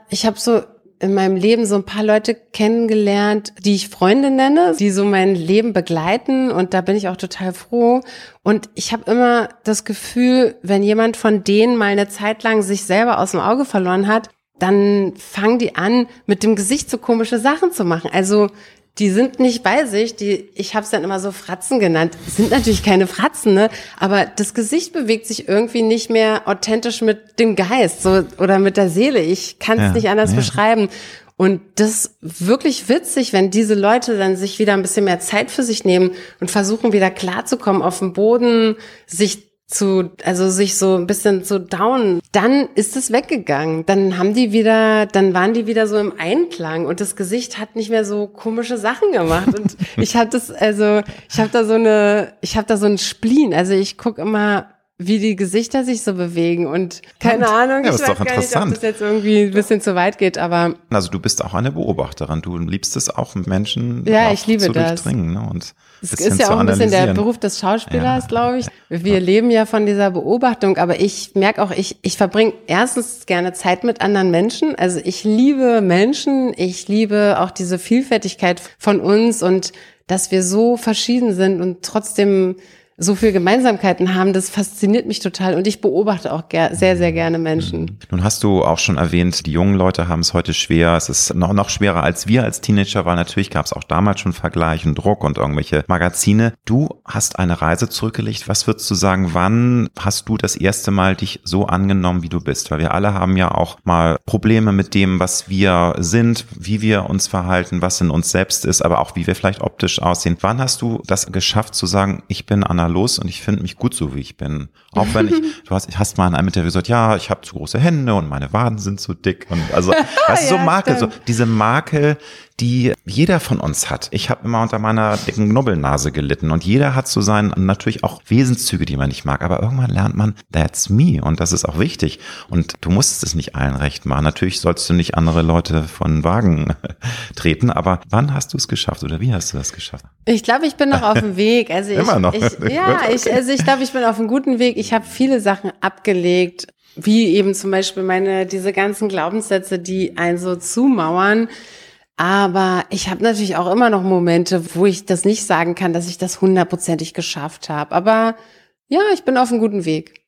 ich habe so in meinem Leben so ein paar Leute kennengelernt, die ich Freunde nenne, die so mein Leben begleiten und da bin ich auch total froh. Und ich habe immer das Gefühl, wenn jemand von denen mal eine Zeit lang sich selber aus dem Auge verloren hat, dann fangen die an, mit dem Gesicht so komische Sachen zu machen. Also die sind nicht bei sich, die, ich habe es dann immer so Fratzen genannt, sind natürlich keine Fratzen, ne? aber das Gesicht bewegt sich irgendwie nicht mehr authentisch mit dem Geist so, oder mit der Seele. Ich kann es ja, nicht anders ja. beschreiben. Und das wirklich witzig, wenn diese Leute dann sich wieder ein bisschen mehr Zeit für sich nehmen und versuchen wieder klarzukommen auf dem Boden, sich zu, also sich so ein bisschen zu down, dann ist es weggegangen. Dann haben die wieder, dann waren die wieder so im Einklang und das Gesicht hat nicht mehr so komische Sachen gemacht. Und ich habe das, also ich habe da so eine, ich habe da so ein Spleen. Also ich guck immer wie die Gesichter sich so bewegen und keine und, Ahnung, ja, ich weiß gar nicht, ob das jetzt irgendwie ein bisschen zu weit geht, aber also du bist auch eine Beobachterin, du liebst es auch Menschen ja, ich liebe zu das. durchdringen ne? und es ist ja auch ein bisschen der Beruf des Schauspielers, ja. glaube ich. Wir ja. leben ja von dieser Beobachtung, aber ich merke auch, ich, ich verbringe erstens gerne Zeit mit anderen Menschen. Also ich liebe Menschen, ich liebe auch diese Vielfältigkeit von uns und dass wir so verschieden sind und trotzdem so viel Gemeinsamkeiten haben, das fasziniert mich total und ich beobachte auch sehr, sehr gerne Menschen. Mhm. Nun hast du auch schon erwähnt, die jungen Leute haben es heute schwer. Es ist noch, noch schwerer als wir als Teenager, weil natürlich gab es auch damals schon Vergleich und Druck und irgendwelche Magazine. Du hast eine Reise zurückgelegt. Was würdest du sagen, wann hast du das erste Mal dich so angenommen, wie du bist? Weil wir alle haben ja auch mal Probleme mit dem, was wir sind, wie wir uns verhalten, was in uns selbst ist, aber auch wie wir vielleicht optisch aussehen. Wann hast du das geschafft zu sagen, ich bin Anna los und ich finde mich gut so, wie ich bin. Auch wenn ich, du hast, hast mal in einem Interview gesagt, ja, ich habe zu große Hände und meine Waden sind zu dick und also, das ist ja, so Makel, stimmt. so diese Makel, die jeder von uns hat. Ich habe immer unter meiner dicken Knubbelnase gelitten und jeder hat so seinen natürlich auch Wesenszüge, die man nicht mag. Aber irgendwann lernt man, that's me und das ist auch wichtig. Und du musst es nicht allen recht machen. Natürlich sollst du nicht andere Leute von Wagen treten, aber wann hast du es geschafft oder wie hast du das geschafft? Ich glaube, ich bin noch auf dem Weg. Also ich, immer noch. Ich, ja, okay. ich, also ich glaube, ich bin auf einem guten Weg. Ich habe viele Sachen abgelegt wie eben zum Beispiel meine, diese ganzen Glaubenssätze, die einen so zumauern. Aber ich habe natürlich auch immer noch Momente, wo ich das nicht sagen kann, dass ich das hundertprozentig geschafft habe. Aber ja, ich bin auf einem guten Weg.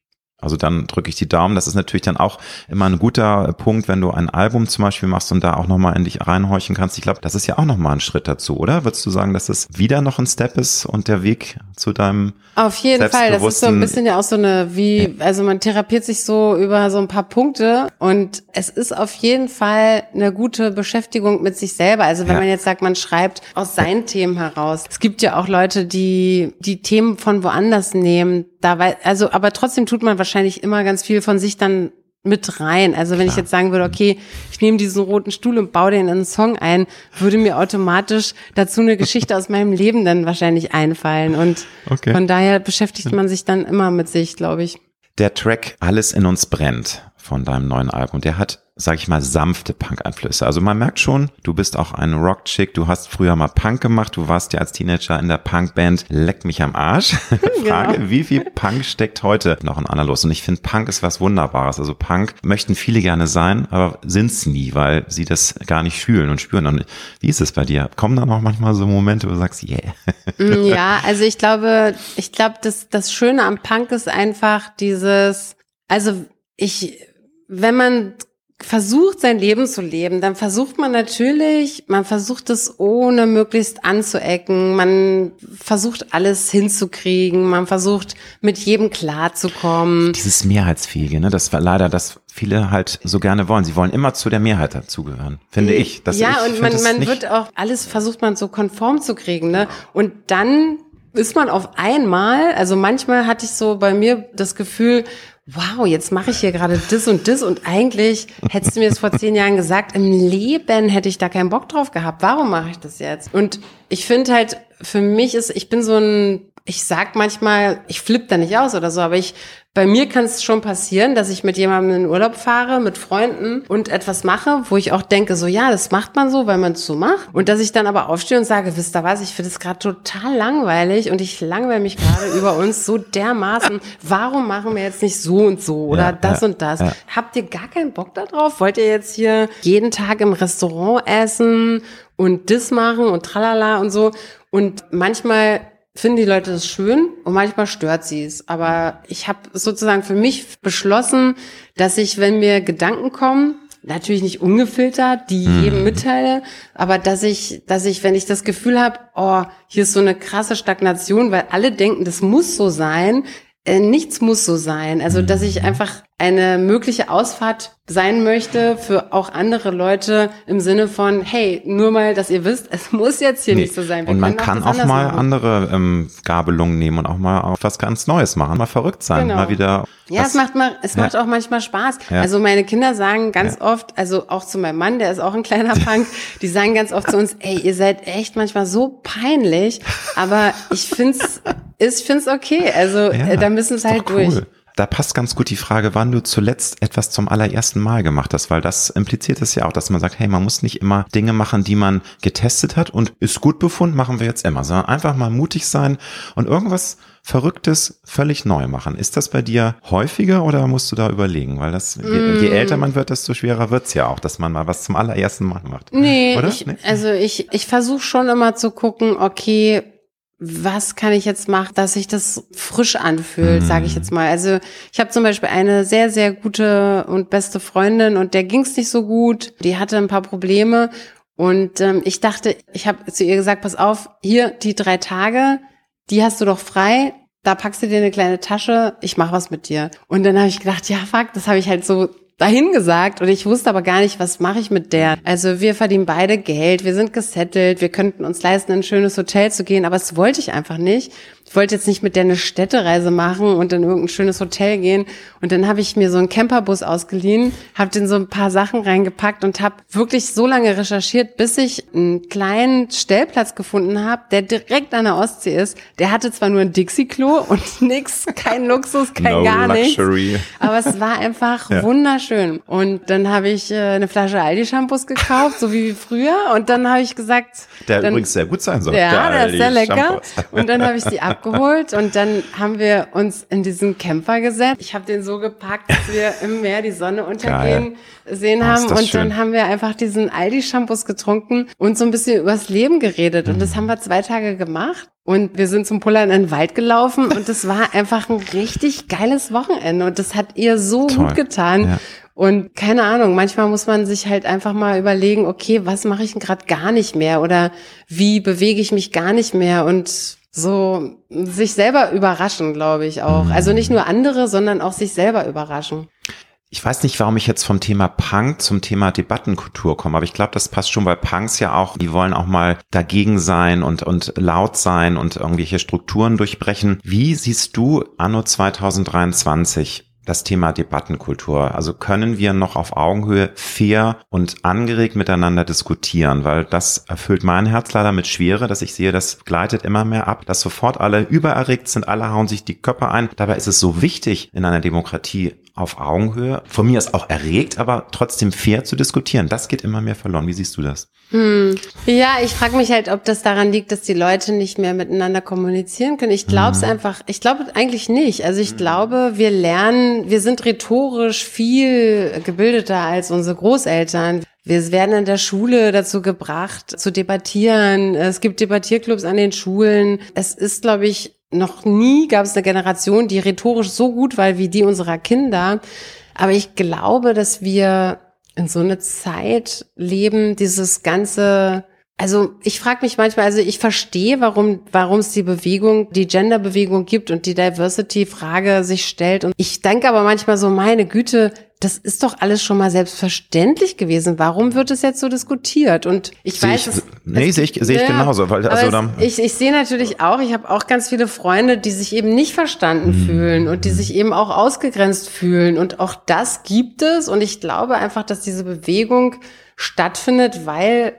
Also dann drücke ich die Daumen. Das ist natürlich dann auch immer ein guter Punkt, wenn du ein Album zum Beispiel machst und da auch nochmal in dich reinhorchen kannst. Ich glaube, das ist ja auch nochmal ein Schritt dazu, oder? Würdest du sagen, dass es wieder noch ein Step ist und der Weg zu deinem Auf jeden Fall. Das ist so ein bisschen ja auch so eine, wie, also man therapiert sich so über so ein paar Punkte und es ist auf jeden Fall eine gute Beschäftigung mit sich selber. Also wenn ja. man jetzt sagt, man schreibt aus seinen Themen heraus. Es gibt ja auch Leute, die die Themen von woanders nehmen. Da, also, aber trotzdem tut man wahrscheinlich immer ganz viel von sich dann mit rein. Also wenn Klar. ich jetzt sagen würde, okay, ich nehme diesen roten Stuhl und baue den in einen Song ein, würde mir automatisch dazu eine Geschichte aus meinem Leben dann wahrscheinlich einfallen. Und okay. von daher beschäftigt man sich dann immer mit sich, glaube ich. Der Track Alles in uns brennt von deinem neuen Album, der hat sag ich mal, sanfte Punk-Einflüsse. Also man merkt schon, du bist auch ein Rock-Chick, du hast früher mal Punk gemacht, du warst ja als Teenager in der Punk-Band Leck mich am Arsch. Frage, genau. wie viel Punk steckt heute noch in Anna los? Und ich finde, Punk ist was Wunderbares. Also Punk möchten viele gerne sein, aber sind's nie, weil sie das gar nicht fühlen und spüren. Und wie ist es bei dir? Kommen da noch manchmal so Momente, wo du sagst, yeah. Mm, ja, also ich glaube, ich glaube, das, das Schöne am Punk ist einfach dieses, also ich, wenn man versucht, sein Leben zu leben, dann versucht man natürlich, man versucht es ohne möglichst anzuecken, man versucht alles hinzukriegen, man versucht mit jedem klarzukommen. Dieses Mehrheitsfähige, ne, das war leider das viele halt so gerne wollen. Sie wollen immer zu der Mehrheit dazugehören, finde ich. Das ja, ich und man, man wird auch, alles versucht man so konform zu kriegen, ne, und dann ist man auf einmal, also manchmal hatte ich so bei mir das Gefühl, wow, jetzt mache ich hier gerade das und das und eigentlich hättest du mir das vor zehn Jahren gesagt, im Leben hätte ich da keinen Bock drauf gehabt. Warum mache ich das jetzt? Und ich finde halt, für mich ist, ich bin so ein, ich sag manchmal, ich flippe da nicht aus oder so, aber ich bei mir kann es schon passieren, dass ich mit jemandem in den Urlaub fahre, mit Freunden und etwas mache, wo ich auch denke, so ja, das macht man so, weil man es so macht. Und dass ich dann aber aufstehe und sage, wisst ihr was, ich finde es gerade total langweilig und ich langweile mich gerade über uns so dermaßen. Warum machen wir jetzt nicht so und so oder ja, das ja, und das? Ja. Habt ihr gar keinen Bock darauf? Wollt ihr jetzt hier jeden Tag im Restaurant essen und das machen und tralala und so? Und manchmal finden die Leute das schön und manchmal stört sie es. Aber ich habe sozusagen für mich beschlossen, dass ich, wenn mir Gedanken kommen, natürlich nicht ungefiltert, die Mhm. jedem mitteile, aber dass ich, dass ich, wenn ich das Gefühl habe, oh, hier ist so eine krasse Stagnation, weil alle denken, das muss so sein, äh, nichts muss so sein. Also, dass Mhm. ich einfach eine mögliche Ausfahrt sein möchte für auch andere Leute im Sinne von, hey, nur mal, dass ihr wisst, es muss jetzt hier Nee. nicht so sein. Wir Und man kann auch mal machen. andere ähm, Gabelungen nehmen und auch mal auf was ganz Neues machen, mal verrückt sein, Genau. mal wieder. Ja, was- es macht mal, es Ja. macht auch manchmal Spaß. Ja. Also meine Kinder sagen ganz oft, also auch zu meinem Mann, der ist auch ein kleiner Punk, die sagen ganz oft zu uns, ey, ihr seid echt manchmal so peinlich, aber ich find's, ich find's okay. Also Ja, äh, da müssen es halt cool. durch. Da passt ganz gut die Frage, wann du zuletzt etwas zum allerersten Mal gemacht hast, weil das impliziert es ja auch, dass man sagt, hey, man muss nicht immer Dinge machen, die man getestet hat und ist gut befunden, machen wir jetzt immer, sondern einfach mal mutig sein und irgendwas Verrücktes völlig neu machen. Ist das bei dir häufiger oder musst du da überlegen? Weil das, je, je Mm. älter man wird, desto schwerer wird's ja auch, dass man mal was zum allerersten Mal macht. Nee, Oder? ich, Nee? also ich, ich versuche schon immer zu gucken, okay, was kann ich jetzt machen, dass sich das frisch anfühlt, Mhm. sage ich jetzt mal. Also ich habe zum Beispiel eine sehr, sehr gute und beste Freundin und der ging's nicht so gut. Die hatte ein paar Probleme und ähm, ich dachte, ich habe zu ihr gesagt, pass auf, hier die drei Tage, die hast du doch frei. Da packst du dir eine kleine Tasche, ich mach was mit dir. Und dann habe ich gedacht, ja fuck, das habe ich halt so dahin gesagt und ich wusste aber gar nicht, was mache ich mit der. Also wir verdienen beide Geld, wir sind gesettelt, wir könnten uns leisten, in ein schönes Hotel zu gehen, aber das wollte ich einfach nicht. Ich wollte jetzt nicht mit der eine Städtereise machen und in irgendein schönes Hotel gehen. Und dann habe ich mir so einen Camperbus ausgeliehen, habe den so ein paar Sachen reingepackt und habe wirklich so lange recherchiert, bis ich einen kleinen Stellplatz gefunden habe, der direkt an der Ostsee ist. Der hatte zwar nur ein Dixie-Klo und nix, kein Luxus, kein No gar nichts. luxury. Aber es war einfach Ja. wunderschön. Und dann habe ich äh, eine Flasche Aldi-Shampoos gekauft, so wie früher. Und dann habe ich gesagt, Der dann, übrigens sehr gut sein soll. ja, der, ist Aldi sehr lecker. Und dann habe ich die abgeholt und dann haben wir uns in diesen Camper gesetzt. Ich habe den so gepackt, dass wir im Meer die Sonne untergehen sehen Oh, haben. Und schön. dann haben wir einfach diesen Aldi-Shampoos getrunken und so ein bisschen übers Leben geredet. Und Mhm. das haben wir zwei Tage gemacht. Und wir sind zum Pullern in den Wald gelaufen und das war einfach ein richtig geiles Wochenende. Und das hat ihr so Toll. gut getan. Ja. Und keine Ahnung, manchmal muss man sich halt einfach mal überlegen, okay, was mache ich denn gerade gar nicht mehr oder wie bewege ich mich gar nicht mehr und so sich selber überraschen, glaube ich auch. Also nicht nur andere, sondern auch sich selber überraschen. Ich weiß nicht, warum ich jetzt vom Thema Punk zum Thema Debattenkultur komme, aber ich glaube, das passt schon, weil Punks ja auch, die wollen auch mal dagegen sein und, und laut sein und irgendwelche Strukturen durchbrechen. Wie siehst du anno 2023 das Thema Debattenkultur? Also können wir noch auf Augenhöhe fair und angeregt miteinander diskutieren? Weil das erfüllt mein Herz leider mit Schwere, dass ich sehe, das gleitet immer mehr ab, dass sofort alle übererregt sind, alle hauen sich die Köpfe ein. Dabei ist es so wichtig in einer Demokratie auf Augenhöhe, von mir ist auch erregt, aber trotzdem fair zu diskutieren. Das geht immer mehr verloren. Wie siehst du das? Hm. Ja, ich frage mich halt, ob das daran liegt, dass die Leute nicht mehr miteinander kommunizieren können. Ich glaube es einfach, ich glaube eigentlich nicht. Also ich glaube, wir lernen, wir sind rhetorisch viel gebildeter als unsere Großeltern. Wir werden in der Schule dazu gebracht, zu debattieren. Es gibt Debattierclubs an den Schulen. Es ist, glaube ich, noch nie gab es eine Generation, die rhetorisch so gut war wie die unserer Kinder. Aber ich glaube, dass wir in so eine Zeit leben, dieses ganze, also ich frage mich manchmal, also ich verstehe, warum warum es die Bewegung, die Gender-Bewegung gibt und die Diversity-Frage sich stellt. Und ich denke aber manchmal so, meine Güte, das ist doch alles schon mal selbstverständlich gewesen. Warum wird es jetzt so diskutiert? Und ich Sehe weiß, ich- es, nee, sehe ich- sehe ich ja, genauso, weil- also es, da- ich, ich sehe natürlich auch, ich habe auch ganz viele Freunde, die sich eben nicht verstanden Mhm. fühlen und die sich eben auch ausgegrenzt fühlen. Und auch das gibt es. Und ich glaube einfach, dass diese Bewegung stattfindet, weil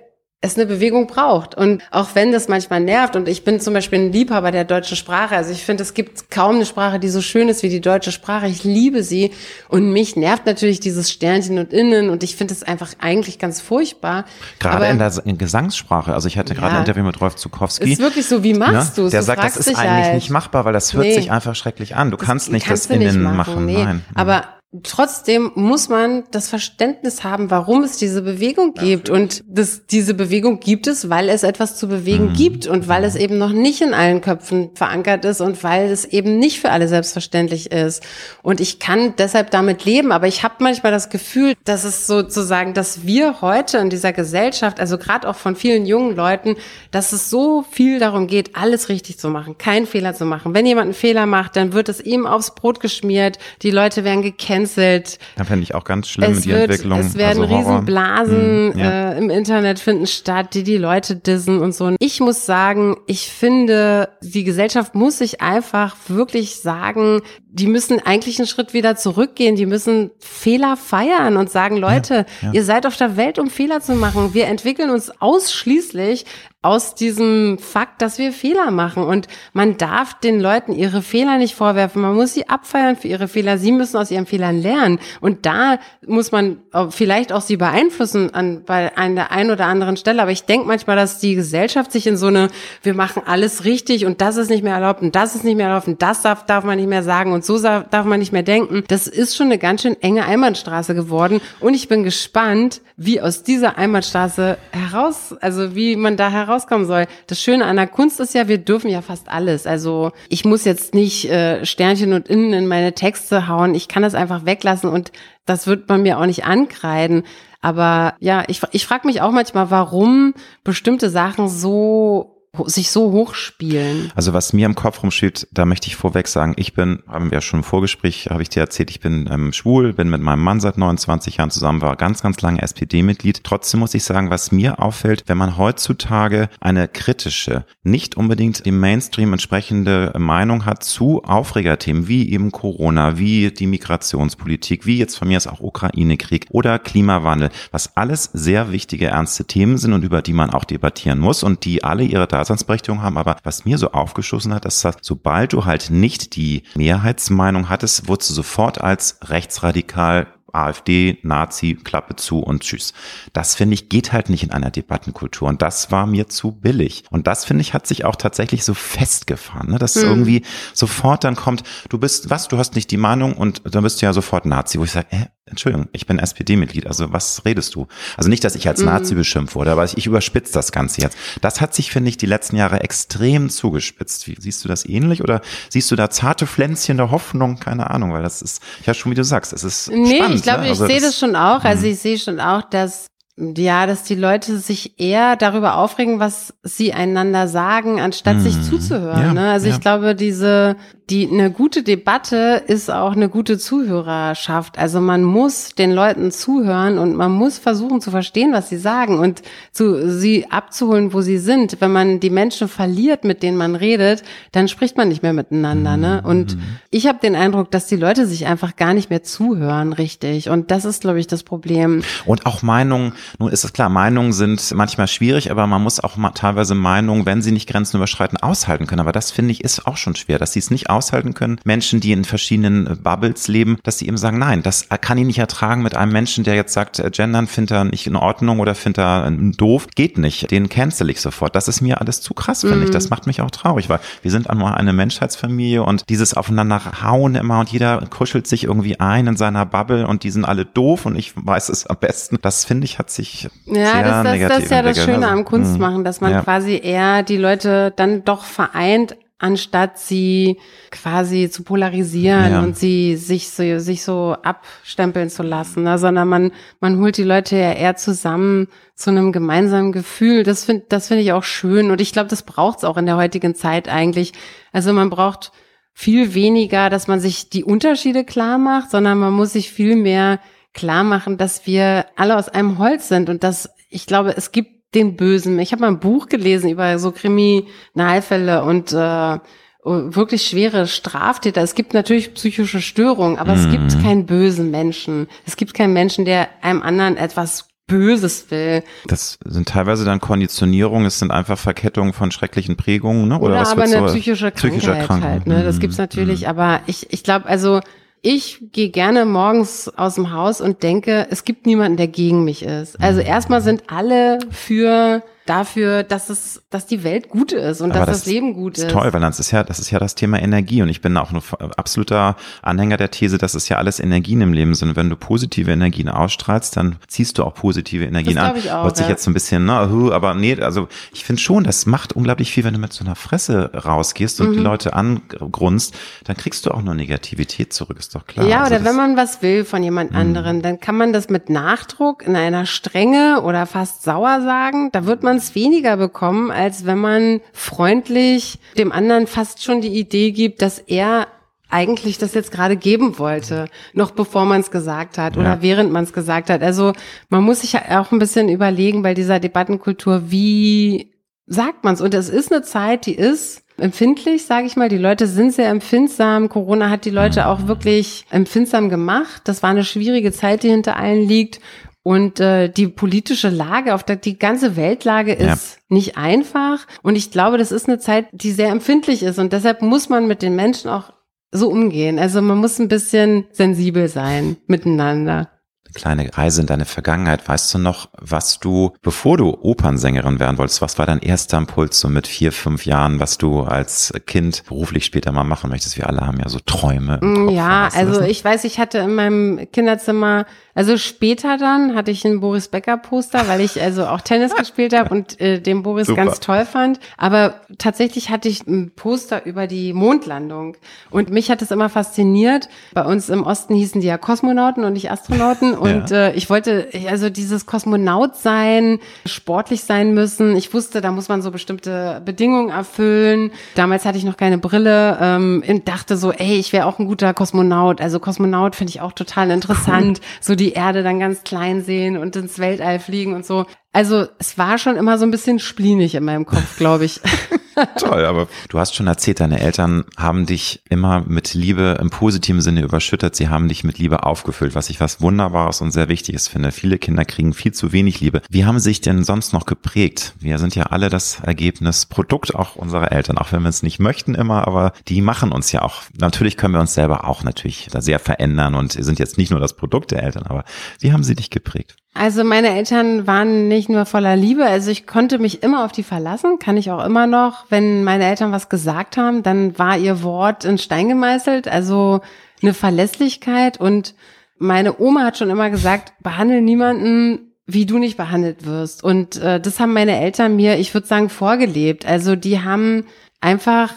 es eine Bewegung braucht. Und auch wenn das manchmal nervt, und ich bin zum Beispiel ein Liebhaber der deutschen Sprache, also ich finde, es gibt kaum eine Sprache, die so schön ist wie die deutsche Sprache. Ich liebe sie. Und mich nervt natürlich dieses Sternchen und Innen. Und ich finde es einfach eigentlich ganz furchtbar. Gerade Aber in der in Gesangssprache. Also ich hatte gerade Ja. ein Interview mit Rolf Zukowski. ist wirklich so, wie machst ne? du es? Der Du sagt, das ist eigentlich halt. nicht machbar, weil das hört Nee. sich einfach schrecklich an. Du kannst nicht kannst das du nicht innen machen. Nee. Nein. Aber trotzdem muss man das Verständnis haben, warum es diese Bewegung gibt. Und das, diese Bewegung gibt es, weil es etwas zu bewegen mhm. gibt und weil es eben noch nicht in allen Köpfen verankert ist und weil es eben nicht für alle selbstverständlich ist. Und ich kann deshalb damit leben, aber ich habe manchmal das Gefühl, dass es sozusagen, dass wir heute in dieser Gesellschaft, also gerade auch von vielen jungen Leuten, dass es so viel darum geht, alles richtig zu machen, keinen Fehler zu machen. Wenn jemand einen Fehler macht, dann wird es ihm aufs Brot geschmiert, die Leute werden gecancelt. Da fände ich auch ganz schlimm, es die wird, Entwicklung. Es werden also Riesenblasen hm, ja. äh, im Internet finden statt, die die Leute dissen und so. Ich muss sagen, ich finde, die Gesellschaft muss sich einfach wirklich sagen, die müssen eigentlich einen Schritt wieder zurückgehen. Die müssen Fehler feiern und sagen, Leute, ja, ja. ihr seid auf der Welt, um Fehler zu machen. Wir entwickeln uns ausschließlich aus diesem Fakt, dass wir Fehler machen. Und man darf den Leuten ihre Fehler nicht vorwerfen. Man muss sie abfeiern für ihre Fehler. Sie müssen aus ihren Fehlern lernen. Und da muss man vielleicht auch sie beeinflussen an, bei an der einen oder anderen Stelle. Aber ich denke manchmal, dass die Gesellschaft sich in so eine, wir machen alles richtig und das ist nicht mehr erlaubt und das ist nicht mehr erlaubt und das darf, darf man nicht mehr sagen und so darf man nicht mehr denken. Das ist schon eine ganz schön enge Einbahnstraße geworden. Und ich bin gespannt, wie aus dieser Einbahnstraße heraus, also wie man da heraus rauskommen soll. Das Schöne an der Kunst ist ja, wir dürfen ja fast alles. Also ich muss jetzt nicht äh, Sternchen und Innen in meine Texte hauen. Ich kann das einfach weglassen und das wird man mir auch nicht ankreiden. Aber ja, ich, ich frage mich auch manchmal, warum bestimmte Sachen so sich so hochspielen. Also was mir im Kopf rumschwebt, da möchte ich vorweg sagen, ich bin, haben wir ja schon im Vorgespräch, habe ich dir erzählt, ich bin ähm, schwul, bin mit meinem Mann seit 29 Jahren zusammen, war ganz, ganz lange SPD-Mitglied. Trotzdem muss ich sagen, was mir auffällt, wenn man heutzutage eine kritische, nicht unbedingt dem Mainstream entsprechende Meinung hat zu Aufregerthemen wie eben Corona, wie die Migrationspolitik, wie jetzt von mir ist auch Ukraine-Krieg oder Klimawandel, was alles sehr wichtige, ernste Themen sind und über die man auch debattieren muss und die alle ihre Daseinsberechtigung haben. Aber was mir so aufgeschossen hat, ist, dass sobald du halt nicht die Mehrheitsmeinung hattest, wurdest du sofort als rechtsradikal AfD, Nazi, Klappe zu und tschüss. Das finde ich geht halt nicht in einer Debattenkultur und das war mir zu billig. Und das finde ich hat sich auch tatsächlich so festgefahren, ne? dass mhm. irgendwie sofort dann kommt, du bist, was, du hast nicht die Meinung und dann bist du ja sofort Nazi, wo ich sage, äh, Entschuldigung, ich bin SPD-Mitglied, also was redest du? Also nicht, dass ich als Nazi mhm. beschimpft wurde, aber ich überspitze das Ganze jetzt. Das hat sich, finde ich, die letzten Jahre extrem zugespitzt. Wie, siehst du das ähnlich oder siehst du da zarte Pflänzchen der Hoffnung? Keine Ahnung, weil das ist, ja schon wie du sagst, es ist nee, spannend. ich glaube, ne? also ich sehe das, das schon auch. Also mhm. ich sehe schon auch, dass ja, dass die Leute sich eher darüber aufregen, was sie einander sagen, anstatt mhm. sich zuzuhören. Ja, ne? Also ja. ich glaube, diese die eine gute Debatte ist auch eine gute Zuhörerschaft. Also man muss den Leuten zuhören und man muss versuchen zu verstehen, was sie sagen und zu sie abzuholen, wo sie sind. Wenn man die Menschen verliert, mit denen man redet, dann spricht man nicht mehr miteinander. Ne? Und mhm. ich habe den Eindruck, dass die Leute sich einfach gar nicht mehr zuhören, richtig. Und das ist, glaube ich, das Problem. Und auch Meinungen, nun ist es klar, Meinungen sind manchmal schwierig, aber man muss auch mal teilweise Meinungen, wenn sie nicht Grenzen überschreiten, aushalten können. Aber das finde ich ist auch schon schwer, dass sie es nicht aushalten können. Menschen, die in verschiedenen äh, Bubbles leben, dass sie eben sagen, nein, das kann ich nicht ertragen mit einem Menschen, der jetzt sagt, äh, gendern findet er nicht in Ordnung oder findet er äh, doof. Geht nicht. Den cancel ich sofort. Das ist mir alles zu krass, finde mm. ich. Das mhm. macht mich auch traurig, weil wir sind nur eine Menschheitsfamilie und dieses aufeinander hauen immer und jeder kuschelt sich irgendwie ein in seiner Bubble und die sind alle doof und ich weiß es am besten. Das finde ich hat sich ja, sehr das, das, das ist ja das Schöne am Kunstmachen, mhm. dass man ja. quasi eher die Leute dann doch vereint anstatt sie quasi zu polarisieren ja. und sie sich so, sich so abstempeln zu lassen, ne? sondern man, man holt die Leute ja eher zusammen zu einem gemeinsamen Gefühl. Das finde das finde ich auch schön und ich glaube, das braucht es auch in der heutigen Zeit eigentlich. Also man braucht viel weniger, dass man sich die Unterschiede klar macht, sondern man muss sich viel mehr klar machen, dass wir alle aus einem Holz sind und dass ich glaube, es gibt den Bösen. Ich habe mal ein Buch gelesen über so Kriminalfälle und äh, wirklich schwere Straftäter. Es gibt natürlich psychische Störungen, aber mm. es gibt mhm. keinen bösen Menschen. Es gibt keinen Menschen, der einem anderen etwas Böses will. Das sind teilweise dann Konditionierungen, es sind einfach Verkettungen von schrecklichen Prägungen, ne? Oder, Oder was aber eine so? psychische Krankheit halt, ne? Das gibt's mhm. natürlich, mm. aber ich, ich glaube, also ich gehe gerne morgens aus dem Haus und denke, es gibt niemanden, der gegen mich ist. Also erstmal sind alle für dafür, dass es, dass die Welt gut ist und dass das, das, Leben gut ist. ist. Toll, weil das ist ja, das ist ja das Thema Energie und ich bin auch ein absoluter Anhänger der These, dass es ja alles Energien im Leben sind. Wenn du positive Energien ausstrahlst, dann ziehst du auch positive Energien das an. Ich auch, Hört sich ja. jetzt so ein bisschen, ne, aber nee, also ich finde schon, das macht unglaublich viel, wenn du mit so einer Fresse rausgehst und mhm. die Leute angrunst, dann kriegst du auch nur Negativität zurück, ist doch klar. Ja, also oder wenn man was will von jemand mhm. anderen, dann kann man das mit Nachdruck in einer Strenge oder fast sauer sagen. Da wird man es weniger bekommen, als wenn man freundlich dem anderen fast schon die Idee gibt, dass er eigentlich das jetzt gerade geben wollte, noch bevor man es gesagt hat oder ja. während man es gesagt hat. Also man muss sich auch ein bisschen überlegen bei dieser Debattenkultur, wie sagt man es? Und es ist eine Zeit, die ist empfindlich, sage ich mal. Die Leute sind sehr empfindsam. Corona hat die Leute auch wirklich empfindsam gemacht. Das war eine schwierige Zeit, die hinter allen liegt. Und äh, die politische Lage, auf der die ganze Weltlage ist ja. nicht einfach. Und ich glaube, das ist eine Zeit, die sehr empfindlich ist. Und deshalb muss man mit den Menschen auch so umgehen. Also man muss ein bisschen sensibel sein miteinander kleine Reise in deine Vergangenheit. Weißt du noch, was du, bevor du Opernsängerin werden wolltest, was war dein erster Impuls so mit vier, fünf Jahren, was du als Kind beruflich später mal machen möchtest? Wir alle haben ja so Träume. Im Kopf, ja, also ich weiß, ich hatte in meinem Kinderzimmer, also später dann hatte ich ein Boris Becker Poster, weil ich also auch Tennis gespielt habe und äh, den Boris Super. ganz toll fand. Aber tatsächlich hatte ich ein Poster über die Mondlandung und mich hat es immer fasziniert. Bei uns im Osten hießen die ja Kosmonauten und nicht Astronauten. Und ja. äh, ich wollte also dieses Kosmonaut sein, sportlich sein müssen. Ich wusste, da muss man so bestimmte Bedingungen erfüllen. Damals hatte ich noch keine Brille ähm, und dachte so, ey, ich wäre auch ein guter Kosmonaut. Also Kosmonaut finde ich auch total interessant. Cool. So die Erde dann ganz klein sehen und ins Weltall fliegen und so. Also es war schon immer so ein bisschen splienig in meinem Kopf, glaube ich. Toll, aber du hast schon erzählt, deine Eltern haben dich immer mit Liebe im positiven Sinne überschüttet. Sie haben dich mit Liebe aufgefüllt, was ich was Wunderbares und sehr Wichtiges finde. Viele Kinder kriegen viel zu wenig Liebe. Wie haben sie sich denn sonst noch geprägt? Wir sind ja alle das Ergebnis, Produkt auch unserer Eltern, auch wenn wir es nicht möchten immer, aber die machen uns ja auch. Natürlich können wir uns selber auch natürlich da sehr verändern und sind jetzt nicht nur das Produkt der Eltern, aber wie haben sie dich geprägt? Also meine Eltern waren nicht nur voller Liebe, also ich konnte mich immer auf die verlassen, kann ich auch immer noch. Wenn meine Eltern was gesagt haben, dann war ihr Wort in Stein gemeißelt, also eine Verlässlichkeit und meine Oma hat schon immer gesagt, behandle niemanden, wie du nicht behandelt wirst. Und äh, das haben meine Eltern mir, ich würde sagen, vorgelebt. Also die haben einfach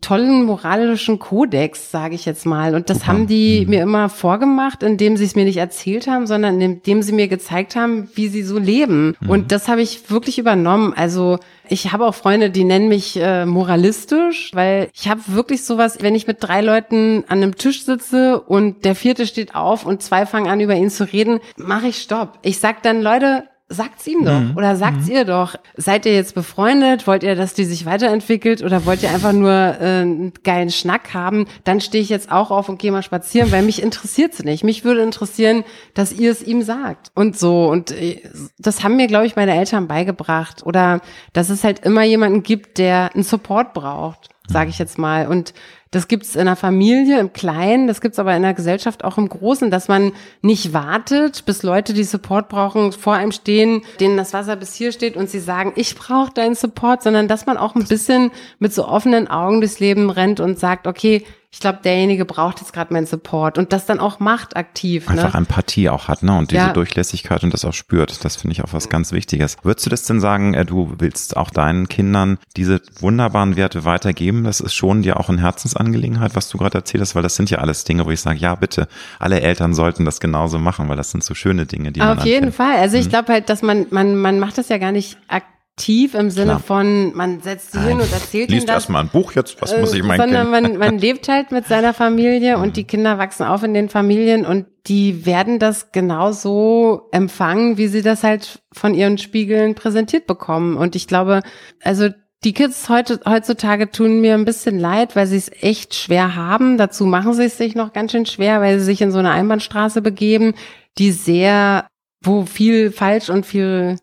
tollen moralischen Kodex, sage ich jetzt mal. Und das Super. haben die mhm. mir immer vorgemacht, indem sie es mir nicht erzählt haben, sondern indem sie mir gezeigt haben, wie sie so leben. Mhm. Und das habe ich wirklich übernommen. Also ich habe auch Freunde, die nennen mich äh, moralistisch, weil ich habe wirklich sowas, wenn ich mit drei Leuten an einem Tisch sitze und der vierte steht auf und zwei fangen an, über ihn zu reden, mache ich Stopp. Ich sag dann, Leute, sagt's ihm doch mhm. oder sagt's mhm. ihr doch. Seid ihr jetzt befreundet? Wollt ihr, dass die sich weiterentwickelt oder wollt ihr einfach nur äh, einen geilen Schnack haben? Dann stehe ich jetzt auch auf und gehe mal spazieren, weil mich interessiert's nicht. Mich würde interessieren, dass ihr es ihm sagt und so. Und äh, das haben mir, glaube ich, meine Eltern beigebracht oder dass es halt immer jemanden gibt, der einen Support braucht, sage ich jetzt mal. Und das gibt's in der Familie, im Kleinen, das gibt's aber in der Gesellschaft auch im Großen, dass man nicht wartet, bis Leute, die Support brauchen, vor einem stehen, denen das Wasser bis hier steht und sie sagen, ich brauche deinen Support, sondern dass man auch ein bisschen mit so offenen Augen durchs Leben rennt und sagt, okay, ich glaube, derjenige braucht jetzt gerade meinen Support und das dann auch macht aktiv. Ne? Einfach Empathie auch hat, ne? Und diese ja. Durchlässigkeit und das auch spürt. Das finde ich auch was ganz Wichtiges. Würdest du das denn sagen, äh, du willst auch deinen Kindern diese wunderbaren Werte weitergeben? Das ist schon dir auch eine Herzensangelegenheit, was du gerade erzählt hast, weil das sind ja alles Dinge, wo ich sage, ja, bitte, alle Eltern sollten das genauso machen, weil das sind so schöne Dinge, die Auf man Auf jeden Fall. Also ich mhm. glaube halt, dass man, man, man macht das ja gar nicht aktiv aktiv im Sinne Klar. von, man setzt sie hin und erzählt Liest das. erstmal ein Buch jetzt, was äh, muss ich meinen Sondern man, man lebt halt mit seiner Familie und die Kinder wachsen auf in den Familien und die werden das genauso empfangen, wie sie das halt von ihren Spiegeln präsentiert bekommen. Und ich glaube, also die Kids heute, heutzutage tun mir ein bisschen leid, weil sie es echt schwer haben. Dazu machen sie es sich noch ganz schön schwer, weil sie sich in so eine Einbahnstraße begeben, die sehr, wo viel falsch und viel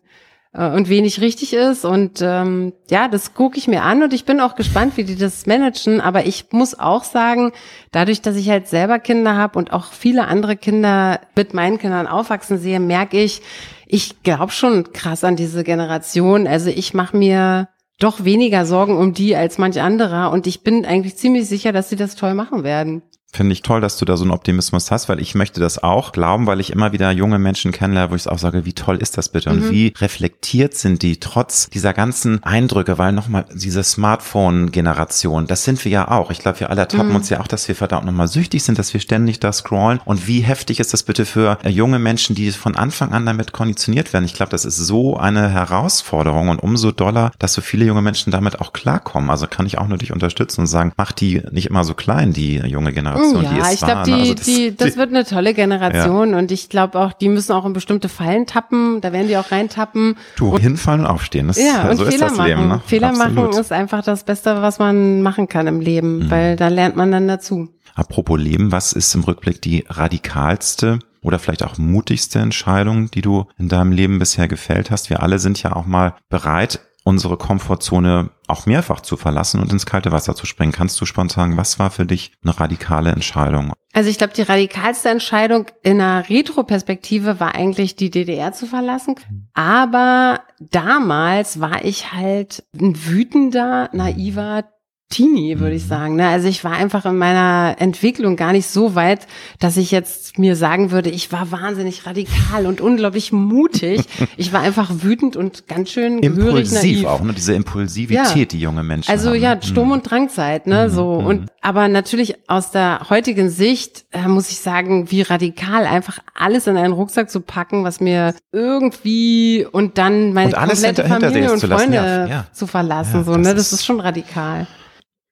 äh, und wenig richtig ist. Und ähm, ja, das gucke ich mir an und ich bin auch gespannt, wie die das managen. Aber ich muss auch sagen, dadurch, dass ich halt selber Kinder habe und auch viele andere Kinder mit meinen Kindern aufwachsen sehe, merke ich, ich glaube schon krass an diese Generation. Also ich mache mir doch weniger Sorgen um die als manch anderer und ich bin eigentlich ziemlich sicher, dass sie das toll machen werden. Finde ich toll, dass du da so einen Optimismus hast, weil ich möchte das auch glauben, weil ich immer wieder junge Menschen kennenlerne, wo ich auch sage, wie toll ist das bitte und mhm. wie reflektiert sind die trotz dieser ganzen Eindrücke, weil nochmal diese Smartphone-Generation, das sind wir ja auch. Ich glaube, wir alle ertappen mhm. uns ja auch, dass wir verdammt nochmal süchtig sind, dass wir ständig da scrollen und wie heftig ist das bitte für äh, junge Menschen, die von Anfang an damit konditioniert werden. Ich glaube, das ist so eine Herausforderung und umso doller, dass so viele junge Menschen damit auch klarkommen. Also kann ich auch nur dich unterstützen und sagen, mach die nicht immer so klein, die junge Generation. Generation, ja, die es ich glaube, die, also das, die, das wird eine tolle Generation ja. und ich glaube auch, die müssen auch in bestimmte Fallen tappen, da werden die auch reintappen. Du, und, hinfallen und aufstehen, das, ja, und so Fehler ist das machen. Leben. Ne? Fehler Absolut. machen ist einfach das Beste, was man machen kann im Leben, mhm. weil da lernt man dann dazu. Apropos Leben, was ist im Rückblick die radikalste oder vielleicht auch mutigste Entscheidung, die du in deinem Leben bisher gefällt hast? Wir alle sind ja auch mal bereit, unsere Komfortzone auch mehrfach zu verlassen und ins kalte Wasser zu springen. Kannst du spontan, was war für dich eine radikale Entscheidung? Also ich glaube, die radikalste Entscheidung in einer Retroperspektive war eigentlich die DDR zu verlassen. Aber damals war ich halt ein wütender, naiver Teenie, würde ich mhm. sagen. Ne? Also ich war einfach in meiner Entwicklung gar nicht so weit, dass ich jetzt mir sagen würde, ich war wahnsinnig radikal und unglaublich mutig. Ich war einfach wütend und ganz schön impulsiv naiv. auch, ne? Diese Impulsivität, ja. die junge Menschen Also haben. ja, Sturm- mhm. und Drangzeit, ne? So mhm. und aber natürlich aus der heutigen Sicht äh, muss ich sagen, wie radikal einfach alles in einen Rucksack zu packen, was mir irgendwie und dann meine und komplette Familie und Freunde ja, ja. zu verlassen. so, ne? Das ist schon radikal.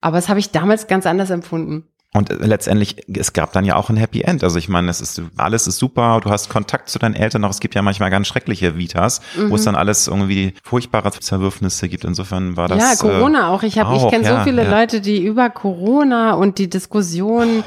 Aber das habe ich damals ganz anders empfunden. Und äh, letztendlich, es gab dann ja auch ein Happy End. Also ich meine, es ist, alles ist super, du hast Kontakt zu deinen Eltern noch. Es gibt ja manchmal ganz schreckliche Vitas, mhm. wo es mhm. dann alles irgendwie furchtbare Zerwürfnisse gibt. Insofern war das. Ja, Corona äh, auch. Ich habe, ich kenne ja, so viele ja. Leute, die über Corona und die Diskussion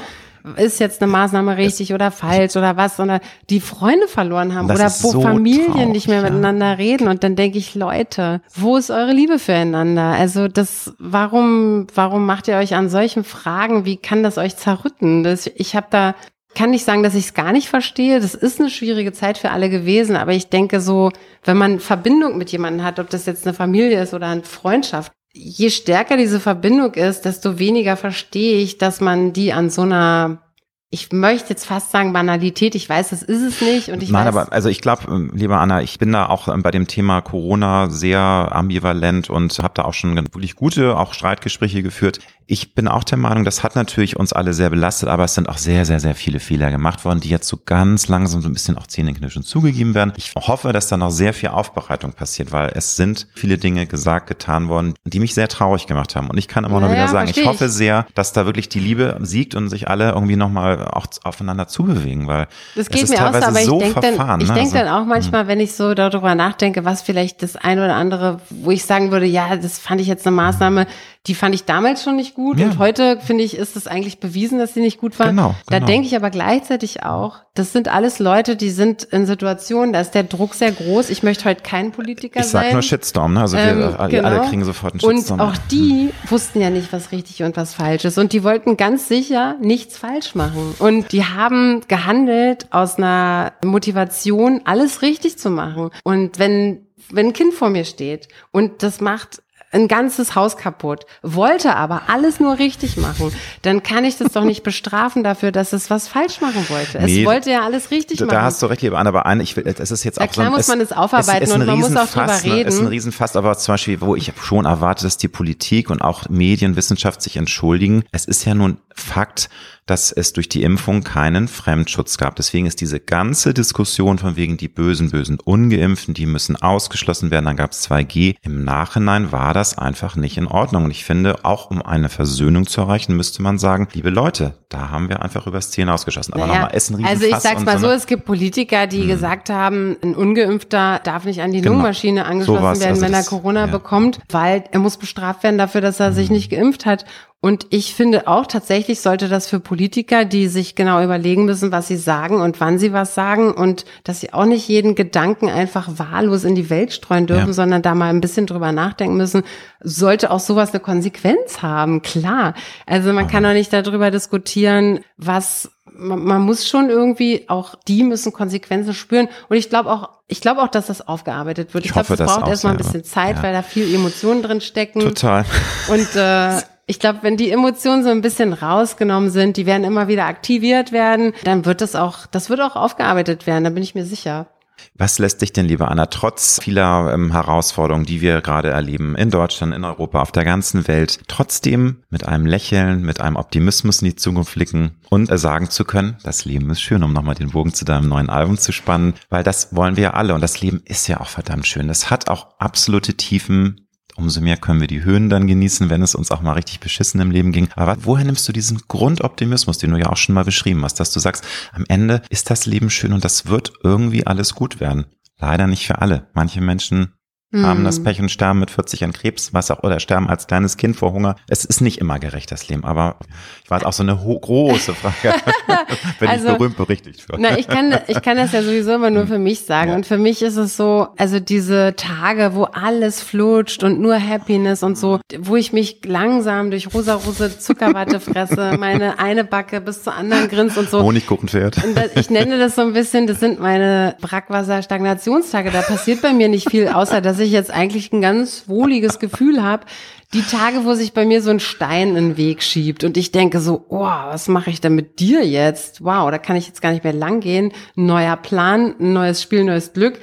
ist jetzt eine Maßnahme richtig oder falsch oder was, oder die Freunde verloren haben oder wo so Familien traurig, nicht mehr miteinander ja. reden. Und dann denke ich, Leute, wo ist eure Liebe füreinander? Also das, warum, warum macht ihr euch an solchen Fragen? Wie kann das euch zerrütten? Das, ich habe da kann nicht sagen, dass ich es gar nicht verstehe. Das ist eine schwierige Zeit für alle gewesen, aber ich denke so, wenn man Verbindung mit jemandem hat, ob das jetzt eine Familie ist oder eine Freundschaft, je stärker diese Verbindung ist, desto weniger verstehe ich, dass man die an so einer ich möchte jetzt fast sagen Banalität. Ich weiß, das ist es nicht. Und ich Nein, weiß, aber also ich glaube, ähm, lieber Anna, ich bin da auch ähm, bei dem Thema Corona sehr ambivalent und habe da auch schon wirklich gute, auch Streitgespräche geführt. Ich bin auch der Meinung, das hat natürlich uns alle sehr belastet, aber es sind auch sehr, sehr, sehr viele Fehler gemacht worden, die jetzt so ganz langsam so ein bisschen auch zähneknirschend zugegeben werden. Ich hoffe, dass da noch sehr viel Aufbereitung passiert, weil es sind viele Dinge gesagt, getan worden, die mich sehr traurig gemacht haben. Und ich kann immer naja, noch wieder sagen, ich hoffe sehr, dass da wirklich die Liebe siegt und sich alle irgendwie nochmal auch aufeinander zubewegen, weil das geht mir aus, aber ich so denke dann, ich ne? denke also, dann auch manchmal, hm. wenn ich so darüber nachdenke, was vielleicht das ein oder andere, wo ich sagen würde, ja, das fand ich jetzt eine Maßnahme, die fand ich damals schon nicht gut ja. und heute finde ich, ist es eigentlich bewiesen, dass sie nicht gut war. Genau, genau. Da denke ich aber gleichzeitig auch, das sind alles Leute, die sind in Situationen, da ist der Druck sehr groß. Ich möchte heute kein Politiker sein. Ich sag sein. nur Shitstorm, ne? Also wir ähm, genau. alle kriegen sofort einen Shitstorm. Und auch die wussten ja nicht, was richtig und was falsch ist. Und die wollten ganz sicher nichts falsch machen. Und die haben gehandelt aus einer Motivation, alles richtig zu machen. Und wenn wenn ein Kind vor mir steht und das macht ein ganzes Haus kaputt, wollte aber alles nur richtig machen, dann kann ich das doch nicht bestrafen dafür, dass es was falsch machen wollte. Nee, es wollte ja alles richtig da machen. Da hast du recht, liebe Anne, aber eine, ich will, es ist jetzt auch klar so ein, muss man es aufarbeiten und man muss auch drüber reden. Ne, ist ein Riesenfass, aber zum Beispiel, wo ich schon erwarte, dass die Politik und auch Medienwissenschaft sich entschuldigen. Es ist ja nun Fakt, dass es durch die Impfung keinen Fremdschutz gab. Deswegen ist diese ganze Diskussion von wegen die bösen, bösen Ungeimpften, die müssen ausgeschlossen werden, dann gab es 2G. Im Nachhinein war das einfach nicht in Ordnung. Und ich finde, auch um eine Versöhnung zu erreichen, müsste man sagen, liebe Leute, da haben wir einfach übers Ziel ausgeschossen. Aber naja, nochmal, Essen riesen Also ich sag's mal so, so, es gibt Politiker, die hm. gesagt haben, ein Ungeimpfter darf nicht an die genau. Lungenmaschine angeschlossen so werden, also wenn er Corona ja. bekommt, weil er muss bestraft werden dafür, dass er hm. sich nicht geimpft hat. Und ich finde auch tatsächlich sollte das für Politiker, die sich genau überlegen müssen, was sie sagen und wann sie was sagen und dass sie auch nicht jeden Gedanken einfach wahllos in die Welt streuen dürfen, ja. sondern da mal ein bisschen drüber nachdenken müssen, sollte auch sowas eine Konsequenz haben. Klar. Also man kann doch nicht darüber diskutieren, was man, muss schon irgendwie auch die müssen Konsequenzen spüren und ich glaube auch ich glaube auch, dass das aufgearbeitet wird. Ich, ich glaube, das braucht erstmal ein bisschen Zeit, ja. weil da viel Emotionen drin stecken. Total. Und äh, ich glaube, wenn die Emotionen so ein bisschen rausgenommen sind, die werden immer wieder aktiviert werden, dann wird das auch, das wird auch aufgearbeitet werden, da bin ich mir sicher. Was lässt dich denn, liebe Anna, trotz vieler ähm, Herausforderungen, die wir gerade erleben, in Deutschland, in Europa, auf der ganzen Welt, trotzdem mit einem Lächeln, mit einem Optimismus in die Zukunft blicken und äh, sagen zu können, das Leben ist schön, um nochmal den Bogen zu deinem neuen Album zu spannen, weil das wollen wir ja alle und das Leben ist ja auch verdammt schön. Es hat auch absolute Tiefen, umso mehr können wir die Höhen dann genießen, wenn es uns auch mal richtig beschissen im Leben ging. Aber woher nimmst du diesen Grundoptimismus, den du ja auch schon mal beschrieben hast, dass du sagst, am Ende ist das Leben schön und das wird irgendwie alles gut werden? Leider nicht für alle. Manche Menschen mhm. haben das hm. Pech und sterben mit 40 an Krebs, was auch, oder sterben als kleines Kind vor Hunger. Es ist nicht immer gerecht, das Leben, aber ich weiß auch so eine große Frage, wenn also, ich berühmt berichtigt wird. Na, ich kann, ich kann das ja sowieso immer nur für mich sagen. Ja. Und für mich ist es so, also diese Tage, wo alles flutscht und nur Happiness und so, wo ich mich langsam durch rosa-rose Zuckerwatte fresse, meine eine Backe bis zur anderen grinst und so. Honigkuchenpferd. Und das, ich nenne das so ein bisschen, das sind meine Brackwasser-Stagnationstage. Da passiert bei mir nicht viel, außer dass dass ich jetzt eigentlich ein ganz wohliges Gefühl habe. Die Tage, wo sich bei mir so ein Stein in den Weg schiebt und ich denke so, oh, was mache ich denn mit dir jetzt? Wow, da kann ich jetzt gar nicht mehr lang gehen. neuer Plan, ein neues Spiel, neues Glück.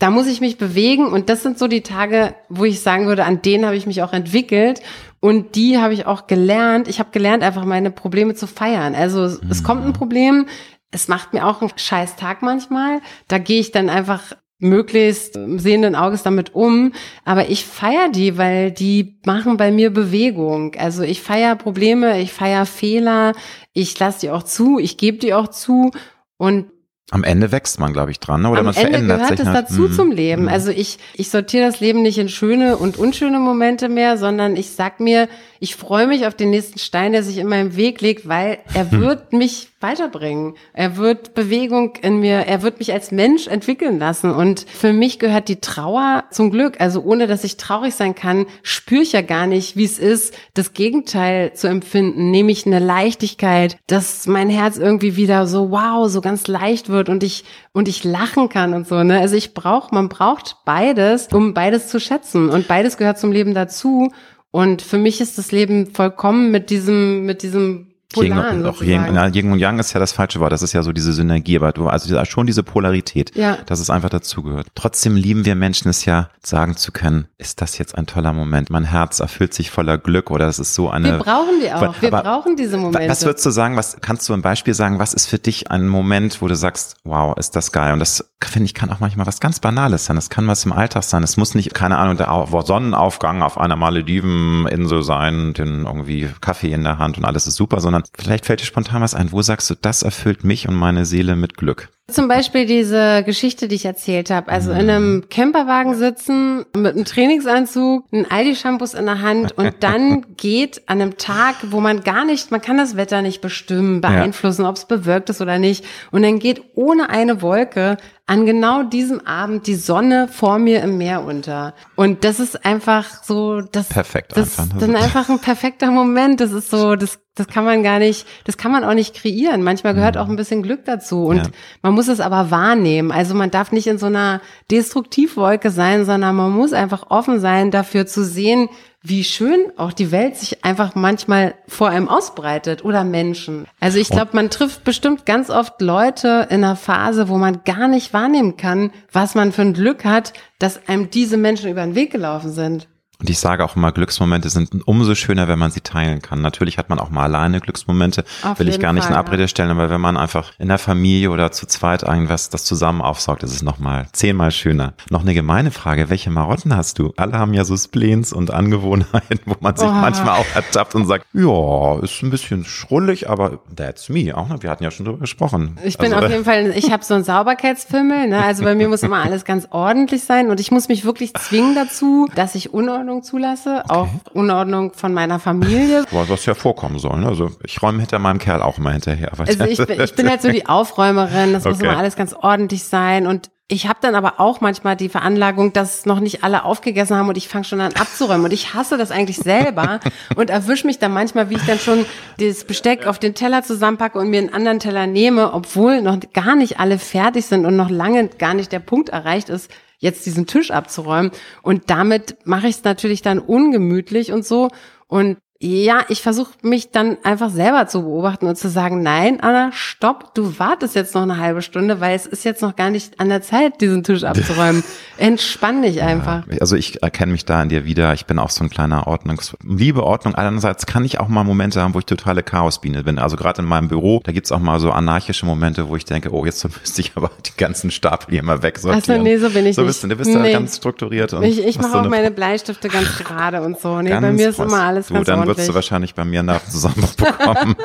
Da muss ich mich bewegen und das sind so die Tage, wo ich sagen würde, an denen habe ich mich auch entwickelt und die habe ich auch gelernt. Ich habe gelernt, einfach meine Probleme zu feiern. Also mhm. es kommt ein Problem, es macht mir auch einen scheiß Tag manchmal. Da gehe ich dann einfach möglichst sehenden Auges damit um. Aber ich feier die, weil die machen bei mir Bewegung. Also ich feier Probleme, ich feier Fehler, ich lasse die auch zu, ich gebe die auch zu. Und am Ende wächst man, glaube ich, dran, ne? oder Am man Ende verändert gehört sich. es dazu mhm. zum Leben. Mhm. Also ich, ich sortiere das Leben nicht in schöne und unschöne Momente mehr, sondern ich sag mir, ich freue mich auf den nächsten Stein, der sich in meinem Weg legt, weil er hm. wird mich weiterbringen. Er wird Bewegung in mir, er wird mich als Mensch entwickeln lassen. Und für mich gehört die Trauer zum Glück. Also ohne dass ich traurig sein kann, spüre ich ja gar nicht, wie es ist, das Gegenteil zu empfinden, nämlich eine Leichtigkeit, dass mein Herz irgendwie wieder so wow, so ganz leicht wird und ich und ich lachen kann und so. Ne? Also ich brauche, man braucht beides, um beides zu schätzen. Und beides gehört zum Leben dazu. Und für mich ist das Leben vollkommen mit diesem, mit diesem Polaren, Yin, auch Yin, na, Yin und Yang ist ja das falsche Wort, das ist ja so diese Synergie, aber du, also schon diese Polarität, ja. dass es einfach dazugehört. Trotzdem lieben wir Menschen es ja, sagen zu können, ist das jetzt ein toller Moment, mein Herz erfüllt sich voller Glück oder es ist so eine... Wir brauchen die auch, wir brauchen diese Momente. Was würdest du sagen, was, kannst du ein Beispiel sagen, was ist für dich ein Moment, wo du sagst, wow, ist das geil und das, finde ich, kann auch manchmal was ganz Banales sein, es kann was im Alltag sein, es muss nicht, keine Ahnung, der Sonnenaufgang auf einer Malediveninsel sein, den irgendwie Kaffee in der Hand und alles ist super, sondern Vielleicht fällt dir spontan was ein. Wo sagst du, das erfüllt mich und meine Seele mit Glück? Zum Beispiel diese Geschichte, die ich erzählt habe. Also in einem Camperwagen sitzen, mit einem Trainingsanzug, ein Aldi-Shampoos in der Hand und dann geht an einem Tag, wo man gar nicht, man kann das Wetter nicht bestimmen, beeinflussen, ja. ob es bewölkt ist oder nicht. Und dann geht ohne eine Wolke an genau diesem Abend die Sonne vor mir im Meer unter. Und das ist einfach so, das, Perfekt das ist dann einfach ein perfekter Moment. Das ist so, das, das kann man gar nicht, das kann man auch nicht kreieren. Manchmal gehört mhm. auch ein bisschen Glück dazu. Und ja. man muss es aber wahrnehmen. Also man darf nicht in so einer Destruktivwolke sein, sondern man muss einfach offen sein, dafür zu sehen, wie schön auch die Welt sich einfach manchmal vor einem ausbreitet oder Menschen. Also ich glaube, man trifft bestimmt ganz oft Leute in einer Phase, wo man gar nicht wahrnehmen kann, was man für ein Glück hat, dass einem diese Menschen über den Weg gelaufen sind. Und ich sage auch immer, Glücksmomente sind umso schöner, wenn man sie teilen kann. Natürlich hat man auch mal alleine Glücksmomente, Auf will ich gar nicht Fall, in Abrede stellen, aber wenn man einfach in der Familie oder zu zweit irgendwas das zusammen aufsaugt, ist es nochmal zehnmal schöner. Noch eine gemeine Frage, welche Marotten hast du? Alle haben ja so Spleens und Angewohnheiten, wo man sich oh. manchmal auch ertappt und sagt, ja, ist ein bisschen schrullig, aber that's me. Auch, ne? wir hatten ja schon drüber gesprochen. Ich bin also, auf jeden Fall, ich habe so einen Sauberkeitsfimmel, ne? also bei mir muss immer alles ganz ordentlich sein und ich muss mich wirklich zwingen dazu, dass ich Unordnung Unordnung zulasse, okay. auch Unordnung von meiner Familie. Was ja vorkommen soll. Ne? Also ich räume hinter meinem Kerl auch immer hinterher. Also ich, ich bin halt so die Aufräumerin, das okay. muss immer alles ganz ordentlich sein und ich habe dann aber auch manchmal die Veranlagung, dass noch nicht alle aufgegessen haben und ich fange schon an abzuräumen. Und ich hasse das eigentlich selber und erwische mich dann manchmal, wie ich dann schon das Besteck auf den Teller zusammenpacke und mir einen anderen Teller nehme, obwohl noch gar nicht alle fertig sind und noch lange gar nicht der Punkt erreicht ist, jetzt diesen Tisch abzuräumen. Und damit mache ich es natürlich dann ungemütlich und so. Und ja, ich versuche mich dann einfach selber zu beobachten und zu sagen, nein, Anna, stopp, du wartest jetzt noch eine halbe Stunde, weil es ist jetzt noch gar nicht an der Zeit, diesen Tisch abzuräumen. Entspann dich einfach. Ja, also ich erkenne mich da in dir wieder. Ich bin auch so ein kleiner Ordnungs Liebe Ordnung. Andererseits kann ich auch mal Momente haben, wo ich totale Chaosbiene bin. Also gerade in meinem Büro, da gibt's auch mal so anarchische Momente, wo ich denke, oh, jetzt müsste ich aber die ganzen Stapel hier mal wegsortieren. Achso, nee, so bin ich so bist nicht. Du, du bist nee. da ganz strukturiert. Und ich ich mache so auch meine Bleistifte ganz gerade und so. Nee, bei mir ist immer alles ganz ordentlich. Wirst du wahrscheinlich bei mir einen Nervenzusammenbruch bekommen.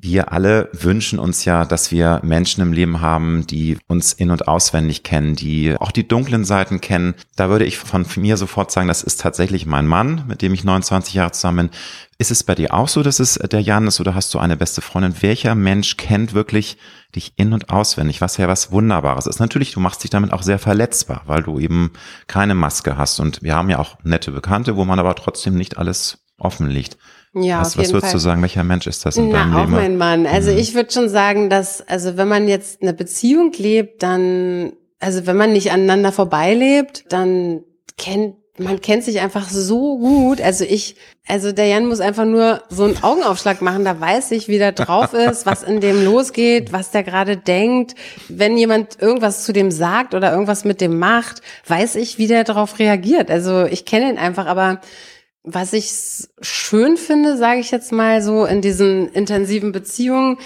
Wir alle wünschen uns ja, dass wir Menschen im Leben haben, die uns in- und auswendig kennen, die auch die dunklen Seiten kennen. Da würde ich von mir sofort sagen, das ist tatsächlich mein Mann, mit dem ich 29 Jahre zusammen bin. Ist es bei dir auch so, dass es der Jan ist oder hast du eine beste Freundin? Welcher Mensch kennt wirklich dich in- und auswendig, was ja was Wunderbares ist? Natürlich, du machst dich damit auch sehr verletzbar, weil du eben keine Maske hast. Und wir haben ja auch nette Bekannte, wo man aber trotzdem nicht alles offen liegt. Ja, was, was würdest Fall. du sagen, welcher Mensch ist das in Na, deinem auch Leben? mein Mann. Also mhm. ich würde schon sagen, dass, also wenn man jetzt eine Beziehung lebt, dann, also wenn man nicht aneinander vorbeilebt, dann kennt man kennt sich einfach so gut. Also ich, also der Jan muss einfach nur so einen Augenaufschlag machen, da weiß ich, wie der drauf ist, was in dem losgeht, was der gerade denkt. Wenn jemand irgendwas zu dem sagt oder irgendwas mit dem macht, weiß ich, wie der darauf reagiert. Also ich kenne ihn einfach, aber was ich schön finde, sage ich jetzt mal so, in diesen intensiven Beziehungen,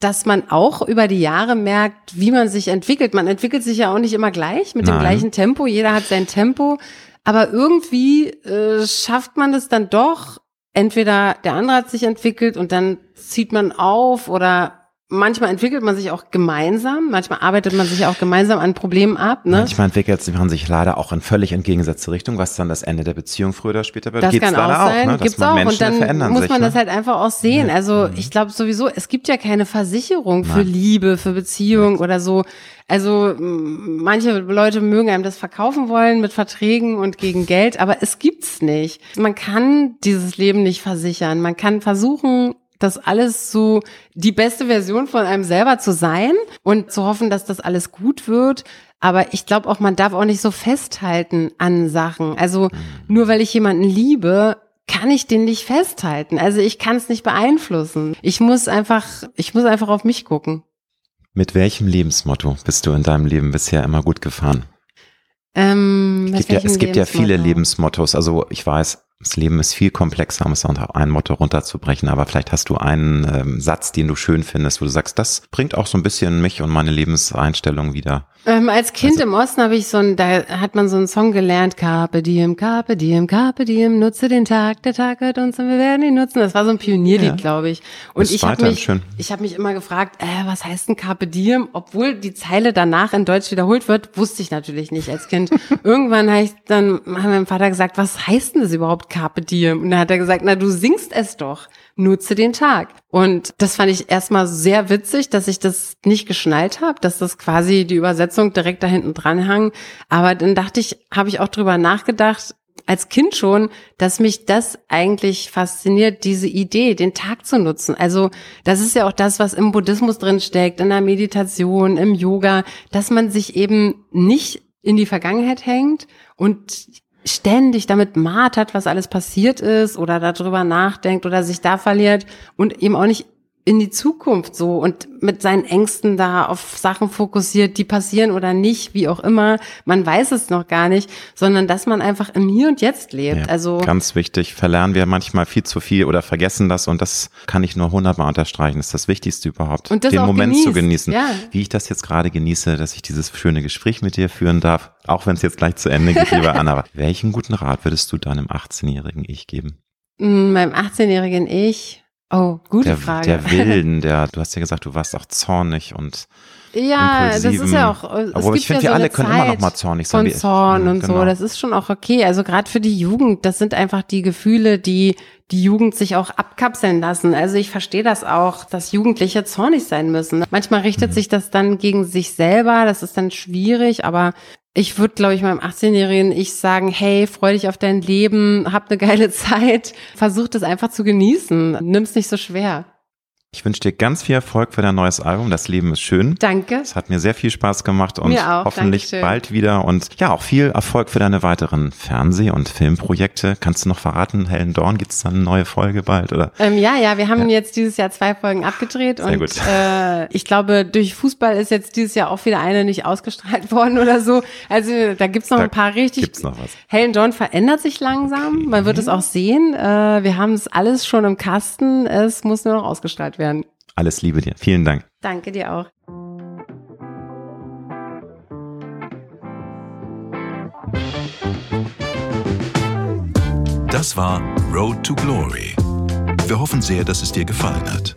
dass man auch über die Jahre merkt, wie man sich entwickelt. Man entwickelt sich ja auch nicht immer gleich, mit Nein. dem gleichen Tempo. Jeder hat sein Tempo. Aber irgendwie äh, schafft man es dann doch, entweder der andere hat sich entwickelt und dann zieht man auf oder manchmal entwickelt man sich auch gemeinsam, manchmal arbeitet man sich auch gemeinsam an Problemen ab. Ne? Manchmal entwickelt man sich leider auch in völlig entgegengesetzte Richtung, was dann das Ende der Beziehung früher oder später wird. Das Geht's kann auch sein, auch, ne? gibt's auch. Menschen und dann muss man sich, das halt einfach auch sehen. Ja. Also mhm. ich glaube sowieso, es gibt ja keine Versicherung für Liebe, für Beziehung oder so. Also manche Leute mögen einem das verkaufen wollen mit Verträgen und gegen Geld, aber es gibt's nicht. Man kann dieses Leben nicht versichern. Man kann versuchen, das alles so die beste Version von einem selber zu sein und zu hoffen, dass das alles gut wird. Aber ich glaube auch, man darf auch nicht so festhalten an Sachen. Also nur weil ich jemanden liebe, kann ich den nicht festhalten. Also ich kann es nicht beeinflussen. Ich muss einfach, ich muss einfach auf mich gucken. Mit welchem Lebensmotto bist du in deinem Leben bisher immer gut gefahren? Ähm, es gibt, ja, es gibt ja viele Lebensmottos. Also ich weiß, das Leben ist viel komplexer, um es unter ein Motto runterzubrechen, aber vielleicht hast du einen ähm, Satz, den du schön findest, wo du sagst, das bringt auch so ein bisschen mich und meine Lebenseinstellung wieder. Ähm, als Kind also, im Osten habe ich so ein, da hat man so einen Song gelernt, Carpe diem, Carpe diem, Carpe diem, nutze den Tag, der Tag hat uns und wir werden ihn nutzen. Das war so ein Pionierlied, ja. glaube ich. Und ich habe mich, schön. ich habe mich immer gefragt, äh, was heißt denn Carpe diem? Obwohl die Zeile danach in Deutsch wiederholt wird, wusste ich natürlich nicht als Kind. Irgendwann habe ich dann, hat mein Vater gesagt, was heißt denn das überhaupt Carpe diem? Und dann hat er gesagt, na, du singst es doch nutze den Tag. Und das fand ich erstmal sehr witzig, dass ich das nicht geschnallt habe, dass das quasi die Übersetzung direkt da hinten dran hang. Aber dann dachte ich, habe ich auch drüber nachgedacht, als Kind schon, dass mich das eigentlich fasziniert, diese Idee, den Tag zu nutzen. Also das ist ja auch das, was im Buddhismus drin steckt, in der Meditation, im Yoga, dass man sich eben nicht in die Vergangenheit hängt und ständig damit martert, was alles passiert ist oder darüber nachdenkt oder sich da verliert und eben auch nicht in die Zukunft so und mit seinen Ängsten da auf Sachen fokussiert, die passieren oder nicht, wie auch immer. Man weiß es noch gar nicht, sondern dass man einfach im Hier und Jetzt lebt. Ja, also ganz wichtig. Verlernen wir manchmal viel zu viel oder vergessen das und das kann ich nur hundertmal unterstreichen. Das ist das Wichtigste überhaupt, und den Moment genießt. zu genießen. Ja. Wie ich das jetzt gerade genieße, dass ich dieses schöne Gespräch mit dir führen darf, auch wenn es jetzt gleich zu Ende geht, lieber Anna. Welchen guten Rat würdest du deinem 18-jährigen Ich geben? Mm, meinem 18-jährigen Ich Oh, gute der, Frage. Der Wilden, der, du hast ja gesagt, du warst auch zornig und Ja, das ist ja auch. Aber ich finde, ja wir so alle können Zeit immer noch mal zornig sein. Von Zorn und genau. so, das ist schon auch okay. Also gerade für die Jugend, das sind einfach die Gefühle, die die Jugend sich auch abkapseln lassen. Also ich verstehe das auch, dass Jugendliche zornig sein müssen. Manchmal richtet mhm. sich das dann gegen sich selber, das ist dann schwierig, aber ich würde, glaube ich, meinem 18-Jährigen ich sagen, hey, freu dich auf dein Leben, hab eine geile Zeit, versuch das einfach zu genießen, nimm's nicht so schwer. Ich wünsche dir ganz viel Erfolg für dein neues Album. Das Leben ist schön. Danke. Es hat mir sehr viel Spaß gemacht und auch, hoffentlich Dankeschön. bald wieder. Und ja, auch viel Erfolg für deine weiteren Fernseh- und Filmprojekte. Kannst du noch verraten, Helen Dorn, gibt es dann eine neue Folge bald? Oder? Ähm, ja, ja, wir haben ja. jetzt dieses Jahr zwei Folgen abgedreht sehr und gut. Äh, ich glaube, durch Fußball ist jetzt dieses Jahr auch wieder eine nicht ausgestrahlt worden oder so. Also da gibt's noch da ein paar richtig. Gibt's noch was? Helen Dorn verändert sich langsam. Okay. Man wird es auch sehen. Äh, wir haben es alles schon im Kasten. Es muss nur noch ausgestrahlt werden werden. Alles Liebe dir. Vielen Dank. Danke dir auch. Das war Road to Glory. Wir hoffen sehr, dass es dir gefallen hat.